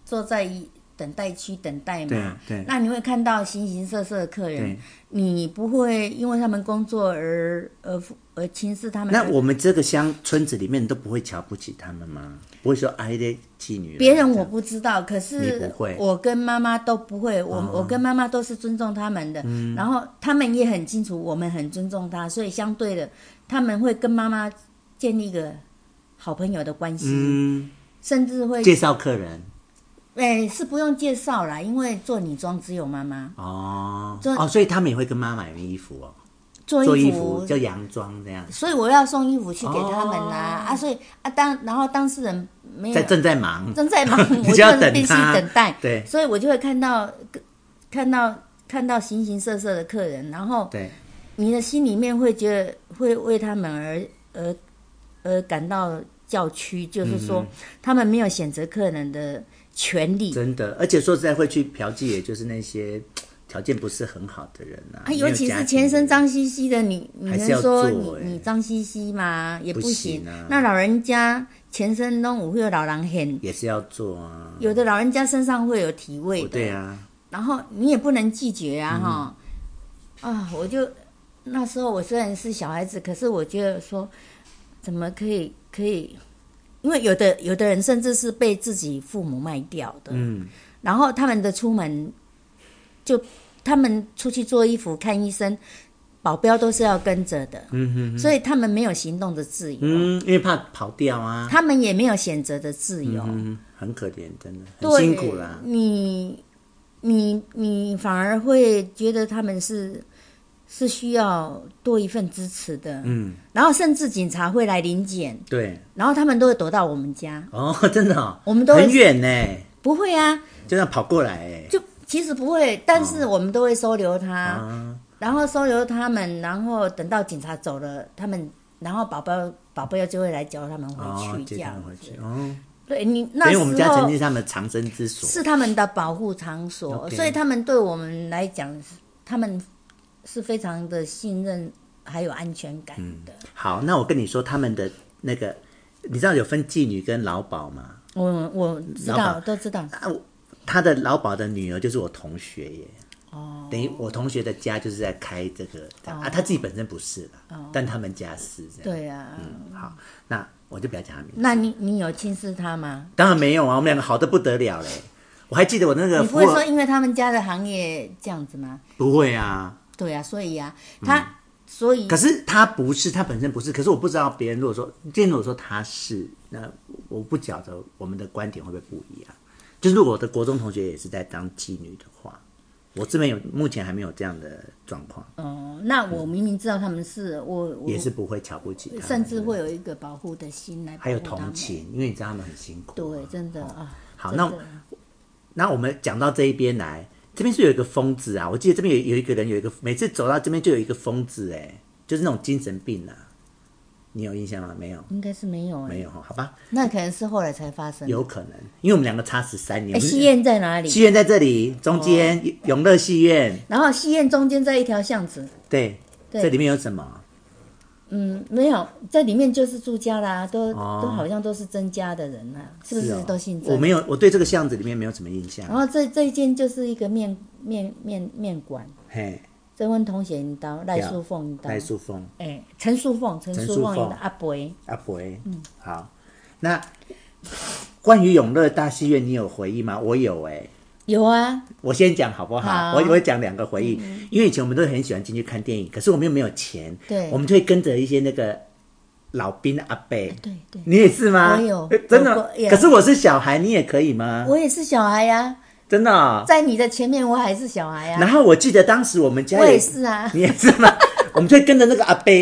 坐在一。等待区等待嘛，对，对，那你会看到形形色色的客人，你不会因为他们工作而而而轻视他们。那我们这个乡村子里面都不会瞧不起他们吗？不会说哎的妓女？别人我不知道，可是我跟妈妈都不会，我、哦、我跟妈妈都是尊重他们的，嗯、然后他们也很清楚我们很尊重他，所以相对的他们会跟妈妈建立一个好朋友的关系，嗯、甚至会介绍客人。哎，是不用介绍啦，因为做女装只有妈妈哦。做哦，所以他们也会跟妈妈买衣服哦。做衣服，做衣服叫洋装这样。所以我要送衣服去给他们啦、哦、啊！所以啊，当然后当事人没有在正在忙，正在忙，我就必须等待。对，所以我就会看到看到看到形形色色的客人，然后对，你的心里面会觉得会为他们而而而感到叫屈，就是说、嗯、他们没有选择客人的。权利真的，而且说实在，会去嫖妓，也就是那些 条件不是很好的人呐、啊。啊，尤其是全身脏兮兮的，你你能说你你脏兮兮吗？也不行。不行啊、那老人家全身都会有老狼痕，也是要做啊。有的老人家身上会有体味的，对啊。然后你也不能拒绝啊，哈、嗯。啊，我就那时候我虽然是小孩子，可是我觉得说，怎么可以可以。因为有的有的人甚至是被自己父母卖掉的，嗯，然后他们的出门，就他们出去做衣服、看医生，保镖都是要跟着的，嗯哼哼，所以他们没有行动的自由，嗯，因为怕跑掉啊，他们也没有选择的自由，嗯，很可怜，真的，很辛苦啦。你你你反而会觉得他们是。是需要多一份支持的，嗯，然后甚至警察会来临检，对，然后他们都会躲到我们家，哦，真的哦，我们都很远呢，不会啊，就这样跑过来，哎，就其实不会，但是我们都会收留他，哦、然后收留他们，然后等到警察走了，他们，然后宝宝宝贝就会来叫他们回去，这样回去，哦，对你那时候，因为我们家曾经是他们藏身之所，是他们的保护场所.所以他们对我们来讲，他们。是非常的信任，还有安全感的。嗯。好，那我跟你说，他们的那个你知道有分妓女跟老鸨吗？我我知道，都知道。啊，他的老鸨的女儿就是我同学耶。哦。等于我同学的家就是在开这个啊，他自己本身不是的，但他们家是这样。对呀。嗯，好，那我就不要讲他名字。那你你有轻视他吗？当然没有啊，我们两个好的不得了嘞。我还记得我那个。你不会说因为他们家的行业这样子吗？不会啊。对呀，所以呀，他。所以，可是他不是，他本身不是。可是我不知道别人如果说，今天如果说他是，那我不晓得我们的观点会不会不一样。就是如果我的国中同学也是在当妓女的话，我这边有目前还没有这样的状况。哦，那我明明知道他们是，我也是不会瞧不起他们，甚至会有一个保护的心来，还有同情，因为你知道他们很辛苦。对，真的啊。好，那那我们讲到这一边来。这边是有一个疯子啊！我记得这边有有一个人，有一个每次走到这边就有一个疯子，哎，就是那种精神病啊。你有印象吗？没有，应该是没有，没有哈，好吧。那可能是后来才发生。有可能，因为我们两个差十三年。戏院在哪里？戏院在这里，中间永乐戏院。然后戏院中间在一条巷子。对，这里面有什么？嗯，没有，在里面就是住家啦，都、哦、都好像都是曾家的人呐，是不是都姓曾？我没有，我对这个巷子里面没有什么印象。然后这这一间就是一个面面面面馆，嘿，曾文同学一刀，赖淑凤一刀，赖淑凤，哎，陈淑凤，陈淑凤的阿伯，阿伯，嗯，好，那关于永乐大戏院，你有回忆吗？我有哎、欸。有啊，我先讲好不好？好，我我讲两个回忆，嗯，因为以前我们都很喜欢进去看电影，可是我们又没有钱，对，我们就会跟着一些那个老兵阿伯，对对，你也是吗？我有，真的，可是我是小孩，你也可以吗？我也是小孩呀，啊，真的，哦，在你的前面我还是小孩呀。然后我记得当时我们家也，我也是啊，你也是吗？我们就会跟着那个阿伯。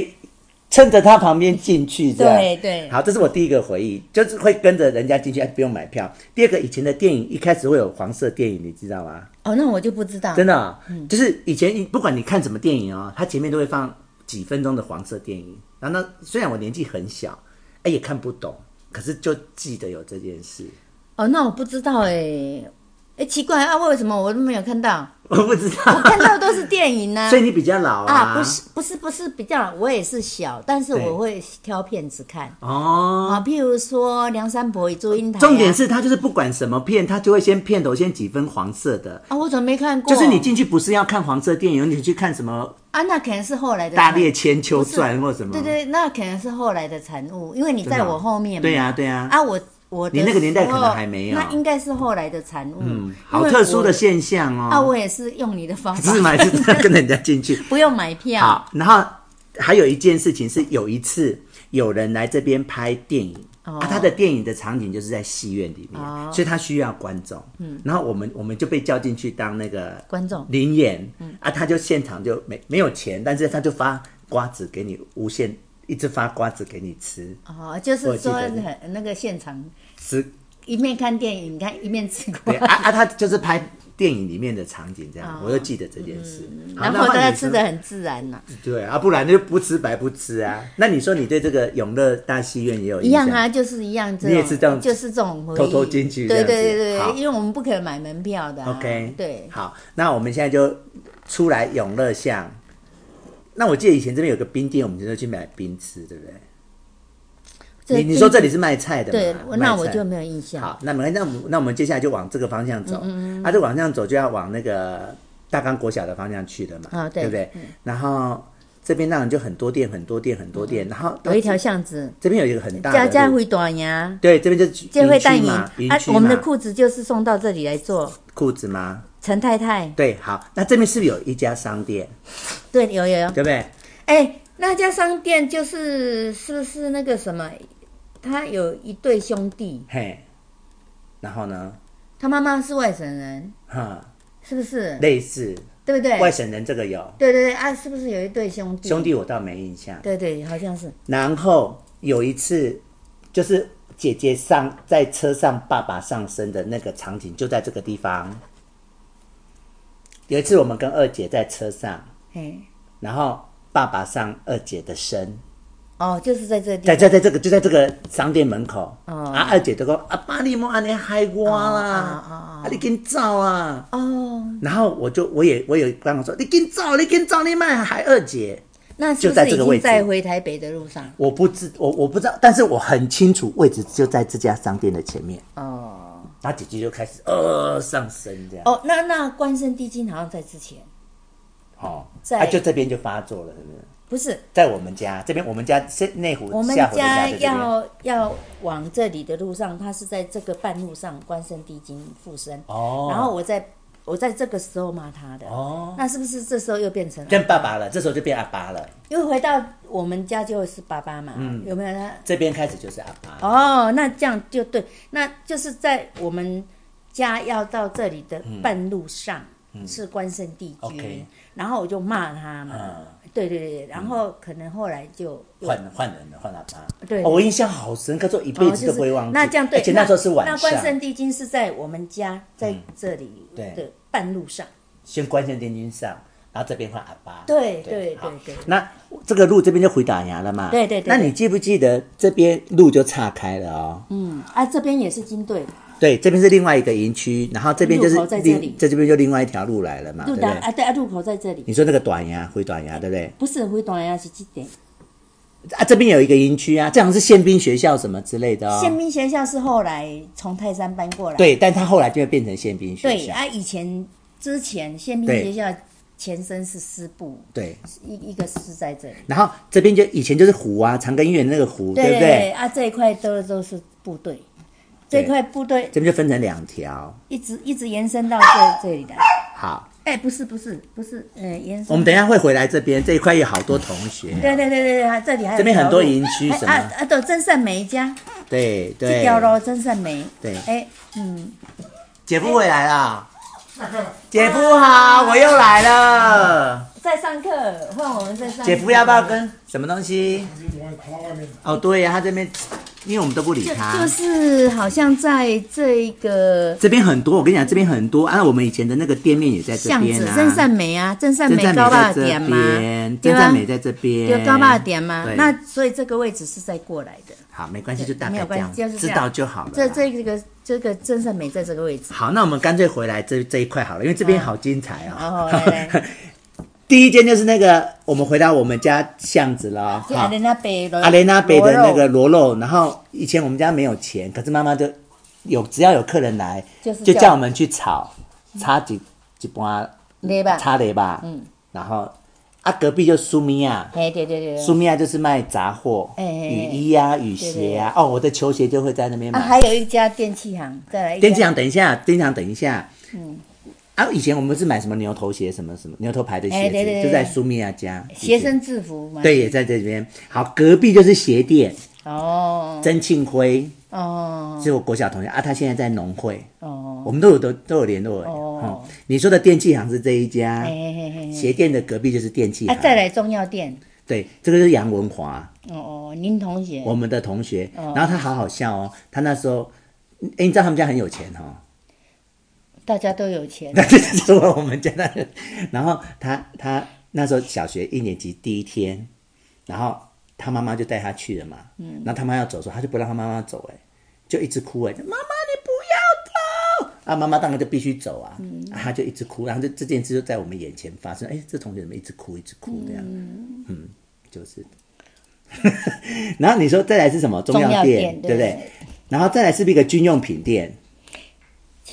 趁着他旁边进去，这样对对。好，这是我第一个回忆，就是会跟着人家进去，还不用买票。第二个，以前的电影一开始会有黄色电影，你知道吗？哦，那我就不知道。真的、哦嗯，就是以前不管你看什么电影哦，它前面都会放几分钟的黄色电影。然后呢，虽然我年纪很小，哎，也看不懂，可是就记得有这件事。哦，那我不知道哎。哎，奇怪啊，为什么我都没有看到？我不知道，我看到的都是电影呢、啊。所以你比较老啊？啊，不是，不是，不是比较老，我也是小，但是我会挑片子看。哦，啊，譬如说《梁山伯与祝英台》啊。重点是他就是不管什么片，他就会先片头先几分黄色的。啊，我怎么没看过？就是你进去不是要看黄色电影，你去看什么？啊，那可能是后来的《大猎千秋传》或什么？对对，那可能是后来的产物，因为你在我后面嘛。对呀、啊，对呀。啊，我。我你那个年代可能还没有，那应该是后来的产物。嗯，好特殊的现象哦。啊，我也是用你的方法，是买是跟人家进去，不用买票。好，然后还有一件事情是，有一次有人来这边拍电影，他的电影的场景就是在戏院里面，哦、所以他需要观众。嗯，然后我们我们就被叫进去当那个观众临演。嗯，啊，他就现场就没没有钱，但是他就发瓜子给你，无限一直发瓜子给你吃。哦，就是说那个现场吃。一面看电影，你看一面吃瓜。啊啊，他就是拍电影里面的场景，这样，哦、我就记得这件事。嗯、然后大家吃的很自然呐。对啊，不然就不吃白不吃啊。那你说你对这个永乐大戏院也有？一样啊，就是一样。你也是这样，就是这种偷偷进去。对对对对，因为我们不可能买门票的、啊。OK，对。好，那我们现在就出来永乐巷。那我记得以前这边有个冰店，我们就去买冰吃，对不对？你你说这里是卖菜的吗？对，那我就没有印象。好，那没那那我们接下来就往这个方向走。嗯嗯。啊，这往上走就要往那个大冈国小的方向去的嘛。啊，对，对不对？嗯。然后这边那人就很多店，很多店，很多店。然后有一条巷子，这边有一个很大的。家家会短呀。对，这边就就会带你啊。我们的裤子就是送到这里来做。裤子吗？陈太太。对，好，那这边是不是有一家商店？对，有有有，对不对？哎。那家商店就是是不是那个什么？他有一对兄弟，嘿，然后呢？他妈妈是外省人，哈，是不是？类似，对不对？外省人这个有，对对对啊，是不是有一对兄弟？兄弟我倒没印象，对对，好像是。然后有一次，就是姐姐上在车上，爸爸上身的那个场景，就在这个地方。有一次我们跟二姐在车上，嘿，然后。爸爸上二姐的身，哦，就是在这里，在在在这个就在这个商店门口，哦、啊，二姐就说啊，爸你莫安尼害我啦，啊你紧走啊，哦，然后我就我也我也刚刚说你紧走你紧走你卖害二姐，那是不是已经在回台北的路上？我不知我我不知道，但是我很清楚位置就在这家商店的前面。哦，然后姐姐就开始呃上升这样。哦，那那关圣帝君好像在之前。哦，在、啊、就这边就发作了，是不是？不是，在我们家这边，我们家内湖，我们家要要往这里的路上，他是在这个半路上，关圣帝君附身。哦，然后我在。我在这个时候骂他的，哦，那是不是这时候又变成变爸爸了？这时候就变阿爸了。因为回到我们家就是爸爸嘛，嗯，有没有他？这边开始就是阿爸。哦，那这样就对，那就是在我们家要到这里的半路上，嗯，是关圣帝君，嗯，然后我就骂他嘛。嗯对对对，然后可能后来就换换人了，换阿爸。对，我印象好深刻，做一辈子都不会忘记。那这样对，而且那时候是晚上。那关圣帝君是在我们家在这里的半路上。先关圣帝君上，然后这边换阿巴。对对对对。那这个路这边就回打牙了嘛？对对对。那你记不记得这边路就岔开了哦？嗯，啊，这边也是军队。对，这边是另外一个营区，然后这边就是另这这边就另外一条路来了嘛，对不对？啊，对啊，入口在这里。你说那个短牙回短牙，对不对？不是回短牙是几点？啊，这边有一个营区啊，这样是宪兵学校什么之类的哦。宪兵学校是后来从泰山搬过来。对，但他后来就会变成宪兵学校。对啊，以前之前宪兵学校前身是师部，对，一一个师在这里。然后这边就以前就是湖啊，长庚医院那个湖，对不对？啊，这一块都都是部队。这块部队这边就分成两条，一直一直延伸到这这里的。好，哎，不是不是不是，呃，延伸。我们等一下会回来这边，这一块有好多同学。对对对对对，这里还有。这边很多营区什么？啊啊，都真善美家。对对。这条路真善美。对。哎，嗯。姐夫回来了。姐夫好，我又来了。在上课，换我们在上课。姐夫要不要跟什么东西？哦，对呀，他这边。因为我们都不理他，就，就是好像在这个这边很多，我跟你讲，这边很多啊。我们以前的那个店面也在这边啊。真善美啊，真善美高坝店吗？真善美在这边，有高坝店吗？那所以这个位置是在过来的。好，没关系，就大概这样，就是知道就好了。这这个这个真善美在这个位置。好，那我们干脆回来这这一块好了，因为这边好精彩哦。第一间就是那个，我们回到我们家巷子了。阿莲那北，阿莲娜北的那个螺肉。然后以前我们家没有钱，可是妈妈就有，只要有客人来，就叫我们去炒，炒几几盘雷吧，炒雷吧。嗯。然后啊，隔壁就苏米亚。哎，对对对。苏米亚就是卖杂货，雨衣啊，雨鞋啊。哦，我的球鞋就会在那边买。还有一家电器行，再来。电器行，等一下，电器行，等一下。嗯。啊，以前我们是买什么牛头鞋，什么什么牛头牌的鞋子，欸、对对对，就在苏米亚家。学生制服嘛。对，也在这边。好，隔壁就是鞋店。哦。曾庆辉。哦。是我国小同学啊，他现在在农会。哦。我们都有都都有联络。哦、嗯。你说的电器行是这一家。嘿嘿嘿。鞋店的隔壁就是电器行。啊，再来中药店。对，这个是杨文华。哦哦，您同学。我们的同学。哦。然后他好好笑哦，他那时候，哎，你知道他们家很有钱哈、哦。大家都有钱，那就是我们家的。然后他他那时候小学一年级第一天，然后他妈妈就带他去了嘛。嗯。然后他妈要走的时候，他就不让他妈妈走，哎，就一直哭，哎，妈妈你不要走啊！妈妈当然就必须走啊。嗯。他就一直哭，然后这这件事就在我们眼前发生。哎，这同学怎么一直哭，一直哭这样？嗯。嗯，就是。然后你说再来是什么？中药店，对不对？然后再来是不是一个军用品店？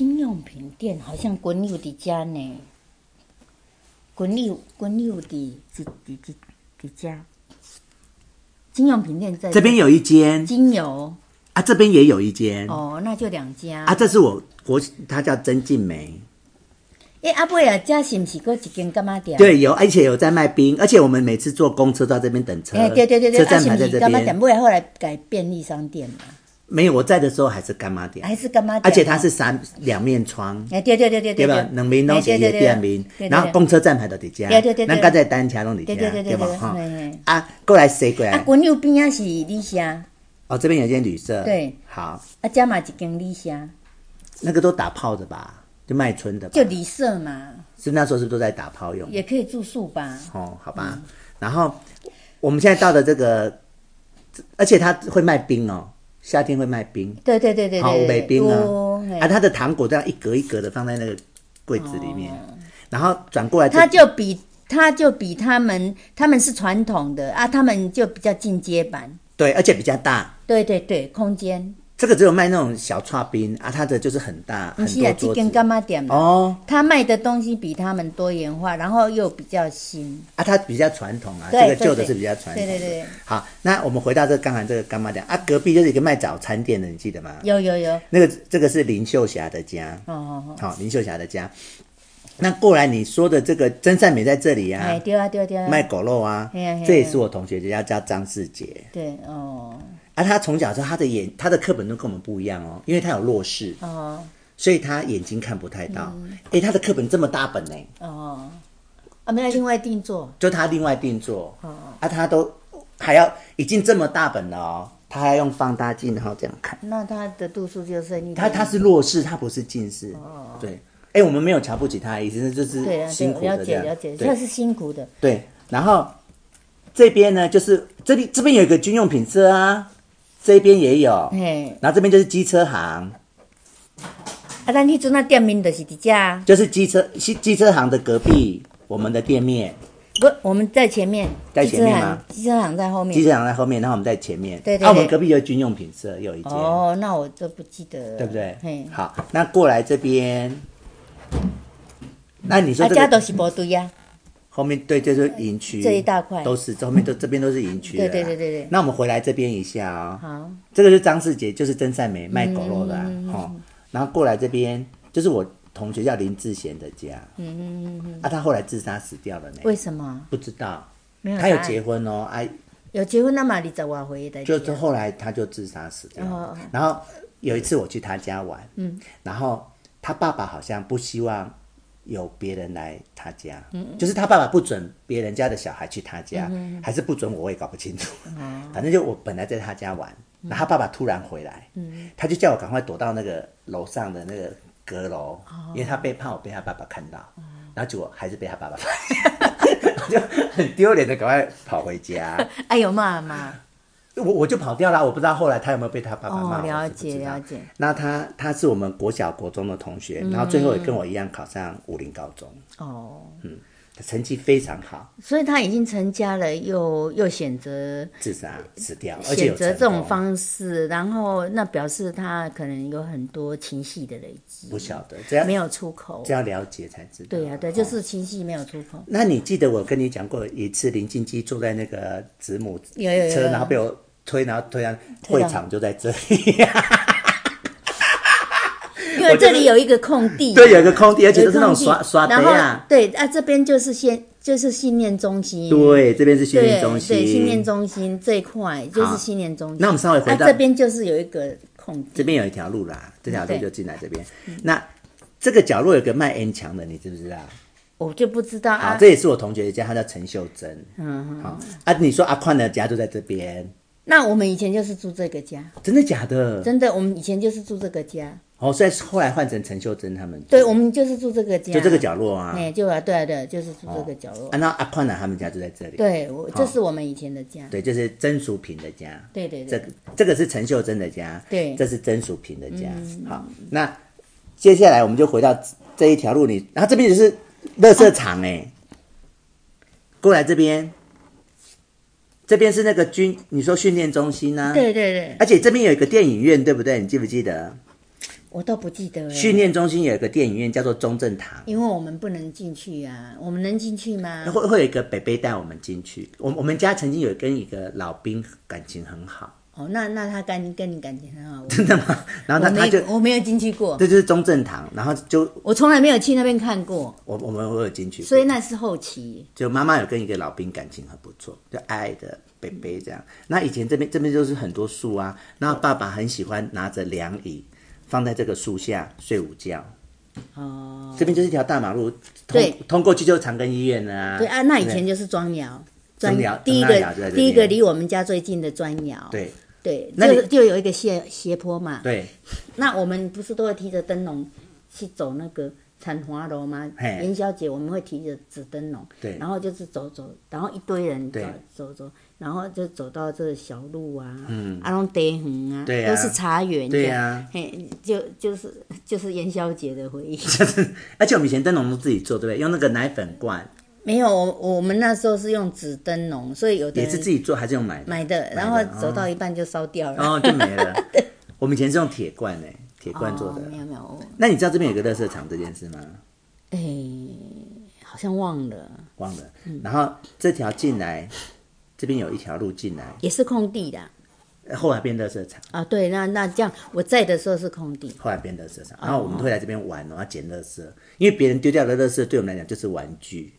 军用品店好像滚友的家呢，滚友滚友的这这这这家，金用品店在这边有一间，精油啊，这边也有一间哦，那就两家啊，这是我国，他叫曾静梅。哎，阿伯呀，家是不是过一间柑仔店？对，有，而且有在卖冰，而且我们每次坐公车到这边等车，哎，对对对对，车站牌在这边。柑仔店后来改便利商店嘛？没有，我在的时候还是干妈店，还是干妈店，而且它是三两面窗，哎，对对对对对，对吧？两面都是一个店面，然后公车站牌都在这，对对对，咱刚才单车拢在这，对吧？哈，啊，过来谁过来？啊，滚右边啊是李虾，哦，这边有间旅社，对，好，啊，加嘛一间李虾，那个都打炮的吧？就卖春的，就旅社嘛，是那时候是不是都在打炮用？也可以住宿吧？哦，好吧，然后我们现在到的这个，而且他会卖冰哦。夏天会卖冰，对对对对，好卖冰啊！啊，它的糖果这样一格一格的放在那个柜子里面，然后转过来，它就比他就比他们，他们是传统的啊，他们就比较进阶版。对，而且比较大。对对对，空间。这个只有卖那种小串冰啊，它的就是很大，很多桌子。干嘛点哦，他卖的东西比他们多元化，然后又比较新啊，它比较传统啊，这个旧的是比较传统。对对对。好，那我们回到这个刚才这个干妈点啊？隔壁就是一个卖早餐店的，你记得吗？有有有。那个这个是林秀霞的家。哦哦哦。好，林秀霞的家。那过来你说的这个真善美在这里呀？哎，对啊对啊对啊。卖狗肉啊，这也是我同学家叫张世杰。对哦。啊，他从小说他的眼，他的课本都跟我们不一样哦，因为他有弱视哦，所以他眼睛看不太到。哎，他的课本这么大本呢？哦，啊，没有另外定做，就他另外定做。哦，啊，他都还要已经这么大本了哦，他还要用放大镜然后这样看。那他的度数就是他他是弱视，他不是近视。哦，对。哎，我们没有瞧不起他，意思是就是辛苦的这样。了解了解，他是辛苦的。对，然后这边呢，就是这里这边有一个军用品车啊。这边也有，嘿，然后这边就是机车行。啊，咱迄阵那店面就是伫遮，就是机车机机车行的隔壁，我们的店面。不，我们在前面。在前面吗？机车行在后面。机车行在后面，然后我们在前面。对对。啊，我们隔壁有军用品社，有一间。哦，那我就不记得了。对不对？嘿。好，那过来这边，那你说这家都是部队呀？后面对，就是营区这一大块都是，这后面都这边都是营区。对对对对对。那我们回来这边一下哦。好。这个是张世杰，就是曾善美卖狗肉的哈。然后过来这边就是我同学叫林志贤的家。嗯嗯嗯嗯啊，他后来自杀死掉了呢。为什么？不知道。没有。他有结婚哦，哎。有结婚那么你找我回的。就是后来他就自杀死掉了。然后有一次我去他家玩，嗯，然后他爸爸好像不希望。有别人来他家，嗯、就是他爸爸不准别人家的小孩去他家，嗯、还是不准我，我也搞不清楚。嗯、反正就我本来在他家玩，然后他爸爸突然回来，嗯、他就叫我赶快躲到那个楼上的那个阁楼，哦、因为他被怕我被他爸爸看到，嗯、然后结果还是被他爸爸发现，就很丢脸的赶快跑回家。哎呦妈妈！我我就跑掉了，我不知道后来他有没有被他爸爸骂。哦，了解了解。那他他是我们国小国中的同学，嗯、然后最后也跟我一样考上武林高中。哦，嗯。成绩非常好，所以他已经成家了，又又选择自杀死掉，选择这种方式，然后那表示他可能有很多情绪的累积，不晓得只要没有出口，这样了解才知道。对呀、啊，对，就是情绪没有出口。那你记得我跟你讲过一次，林静基坐在那个子母车，有有有。有然后被我推，然后推上会场就在这里。因为这里有一个空地，对，有一个空地，而且都是那种刷刷的呀。对啊，这边就是先就是信念中心。对，这边是信念中心。对，信念中心这一块就是信念中心。那我们稍微回到这边，就是有一个空地。这边有一条路啦，这条路就进来这边。那这个角落有个卖 N 墙的，你知不知道？我就不知道啊。这也是我同学的家，他叫陈秀珍。嗯好啊，你说阿宽的家就在这边。那我们以前就是住这个家。真的假的？真的，我们以前就是住这个家。哦，所以后来换成陈秀珍他们。对，我们就是住这个家，就这个角落啊。哎，就啊，对啊，对，就是住这个角落。啊，那阿宽呢？他们家就在这里。对，我这是我们以前的家。对，就是曾淑萍的家。对对对。这个这个是陈秀珍的家。对。这是曾淑萍的家。好，那接下来我们就回到这一条路里，然后这边也是垃圾场哎。过来这边，这边是那个军，你说训练中心呢？对对对。而且这边有一个电影院，对不对？你记不记得？我都不记得了。训练中心有一个电影院，叫做中正堂。因为我们不能进去啊，我们能进去吗？会会有一个北北带我们进去。我我们家曾经有跟一个老兵感情很好。哦，那那他跟跟你感情很好？真的吗？然后他他就我没有进去过。这就是中正堂，然后就我从来没有去那边看过。我我们我有进去，所以那是后期。就妈妈有跟一个老兵感情很不错，就爱爱的北北这样。那以前这边这边就是很多树啊，然后爸爸很喜欢拿着凉椅。放在这个树下睡午觉，哦，这边就是一条大马路，对，通过去就是长庚医院啊。对啊，那以前就是砖窑，砖窑第一个第一个离我们家最近的砖窑，对。对，那就就有一个斜斜坡嘛，对。那我们不是都会提着灯笼去走那个残华楼吗？元宵节我们会提着纸灯笼，然后就是走走，然后一堆人走走走。然后就走到这个小路啊，嗯，阿龙德恒啊，都是茶园，对啊，嘿，就就是就是元宵节的回忆。就是，而且我们以前灯笼都自己做，对不对？用那个奶粉罐，没有，我我们那时候是用纸灯笼，所以有的也是自己做还是用买的？买的，然后走到一半就烧掉了，然后、哦、就没了。我们以前是用铁罐诶，铁罐做的。哦、没有没有。那你知道这边有个垃圾场这件事吗？哎，好像忘了。忘了。然后这条进来，这边有一条路进来，也是空地的。后来变垃圾场啊，对，那那这样我在的时候是空地，后来变垃圾场，然后我们会来这边玩，然后捡垃圾，因为别人丢掉的垃圾对我们来讲就是玩具。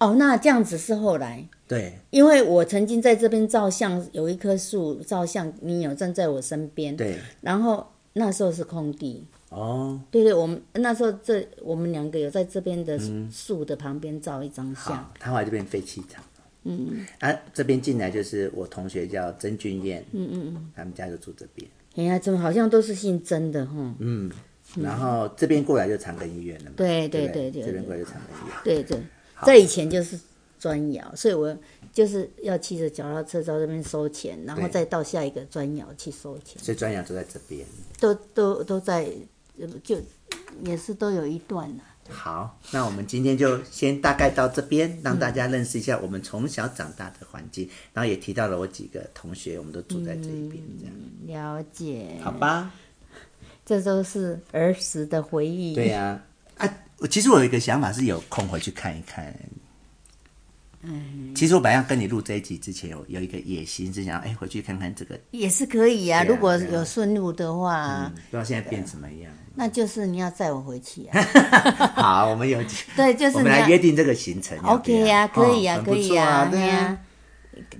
哦，那这样子是后来。对，因为我曾经在这边照相，有一棵树照相，你有站在我身边。对。然后那时候是空地。哦。对对，我们那时候这我们两个有在这边的树的旁边照一张相。好，他后来这边废弃场。嗯，啊，这边进来就是我同学叫曾俊彦，嗯嗯嗯，他们家就住这边。哎呀，怎么好像都是姓曾的哈？嗯，然后这边过来就长庚医院了嘛。对对对对，这边过来就长庚医院。对对，在以前就是砖窑，所以我就是要骑着脚踏车到这边收钱，然后再到下一个砖窑去收钱。所以砖窑都在这边。都都都在，就也是都有一段呢。好，那我们今天就先大概到这边，让大家认识一下我们从小长大的环境，嗯、然后也提到了我几个同学，我们都住在这一边，这样、嗯、了解。好吧，这都是儿时的回忆。对呀、啊，啊，其实我有一个想法，是有空回去看一看。嗯，其实我本来要跟你录这一集之前，有有一个野心，是想哎回去看看这个也是可以啊，啊如果有顺路的话。不知道现在变怎么样。那就是你要载我回去啊！好，我们有 对，就是我们来约定这个行程。OK 呀，可以呀，可以呀，对呀，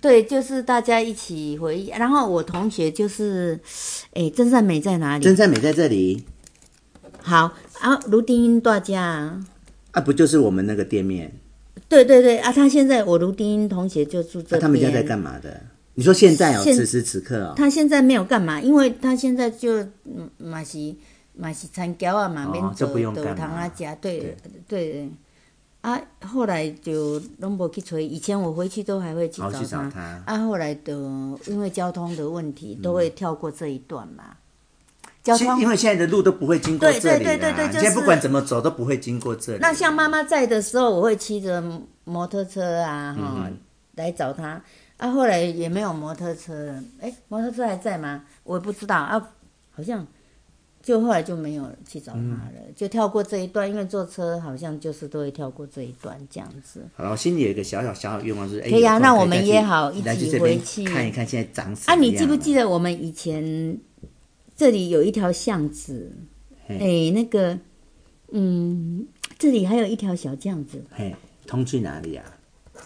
对，就是大家一起回忆。然后我同学就是，哎，真善美在哪里？真善美在这里。好啊，卢丁英大家啊，不就是我们那个店面？对对对啊，他现在我卢丁英同学就住这边。他们家在干嘛的？你说现在哦，此时此刻哦。他现在没有干嘛，因为他现在就嗯，马西。嘛是餐饺啊嘛，免做豆糖啊食，对对，对啊，后来就拢无去催。以前我回去都还会去找他，找他啊，后来都因为交通的问题，都会跳过这一段嘛。嗯、交通因为现在的路都不会经过这里，对对对对对，就是、现在不管怎么走都不会经过这里。那像妈妈在的时候，我会骑着摩托车啊，哈、嗯，来找她。啊，后来也没有摩托车，哎，摩托车还在吗？我也不知道啊，好像。就后来就没有去找他了，嗯、就跳过这一段，因为坐车好像就是都会跳过这一段这样子。好了，我心里有一个小小小小愿望，就是可以啊，那我们约好一起回去看一看现在长什么样。啊，你记不记得我们以前这里有一条巷子？哎嘿，那个，嗯，这里还有一条小巷子。嘿，通去哪里呀、啊？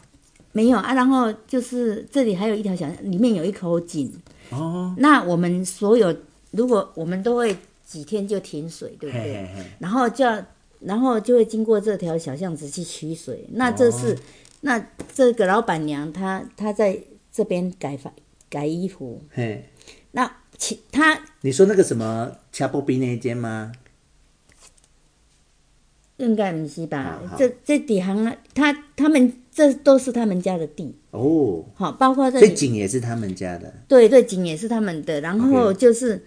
没有啊，然后就是这里还有一条小，里面有一口井。哦。那我们所有，如果我们都会。几天就停水，对不对？嘿嘿嘿，然后就要，然后就会经过这条小巷子去取水。那这是，哦、那这个老板娘她她在这边改发改衣服。嘿，那其他你说那个什么恰布比那一间吗？应该不是吧？好好这这底行，他他们这都是他们家的地哦。好，包括这里井也是他们家的。对对，井也是他们的。然后就是。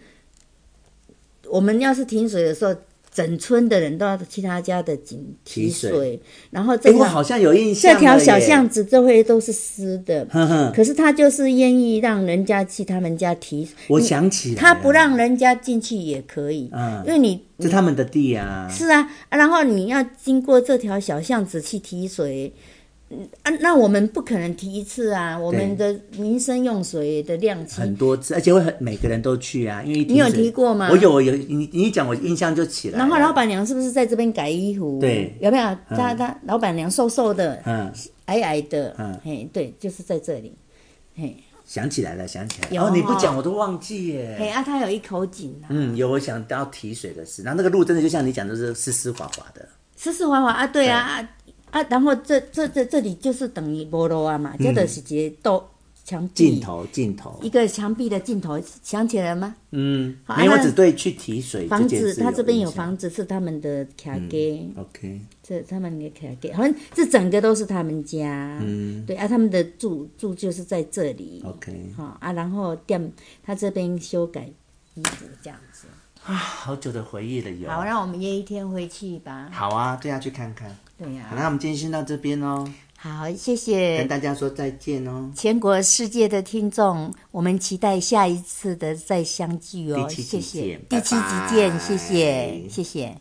我们要是停水的时候，整村的人都要去他家的井提水，水然后这个、欸、好像有印象，这条小巷子周围都是湿的，呵呵可是他就是愿意让人家去他们家提水。我想起，他不让人家进去也可以，嗯，因为你是他们的地啊。是啊，然后你要经过这条小巷子去提水。啊，那我们不可能提一次啊！我们的民生用水的量很多次，而且会很每个人都去啊。因为你有提过吗？我有，我有你你一讲，我印象就起来。然后老板娘是不是在这边改衣服？对，有没有？他他老板娘瘦瘦的，嗯，矮矮的，嗯，嘿，对，就是在这里，嘿，想起来了，想起来了。然后你不讲，我都忘记耶。嘿啊，他有一口井啊。嗯，有，我想到提水的事。然后那个路真的就像你讲的是湿湿滑滑的，湿湿滑滑啊，对啊。啊，然后这这这这里就是等于无路啊嘛，这个是一个道墙壁，尽头尽头，一个墙壁的尽头，想起来了吗？嗯，没有，我只对去提水。房子，他这边有房子是他们的卡给，OK，这他们的卡给，好像这整个都是他们家，嗯，对啊，他们的住住就是在这里，OK，好啊，然后店他这边修改衣服这样子，啊，好久的回忆了有。好，让我们约一天回去吧。好啊，这样去看看。对呀、啊，好，那我们今天先到这边哦。好，谢谢。跟大家说再见哦。全国世界的听众，我们期待下一次的再相聚哦。谢谢。第七集见，谢谢，谢谢。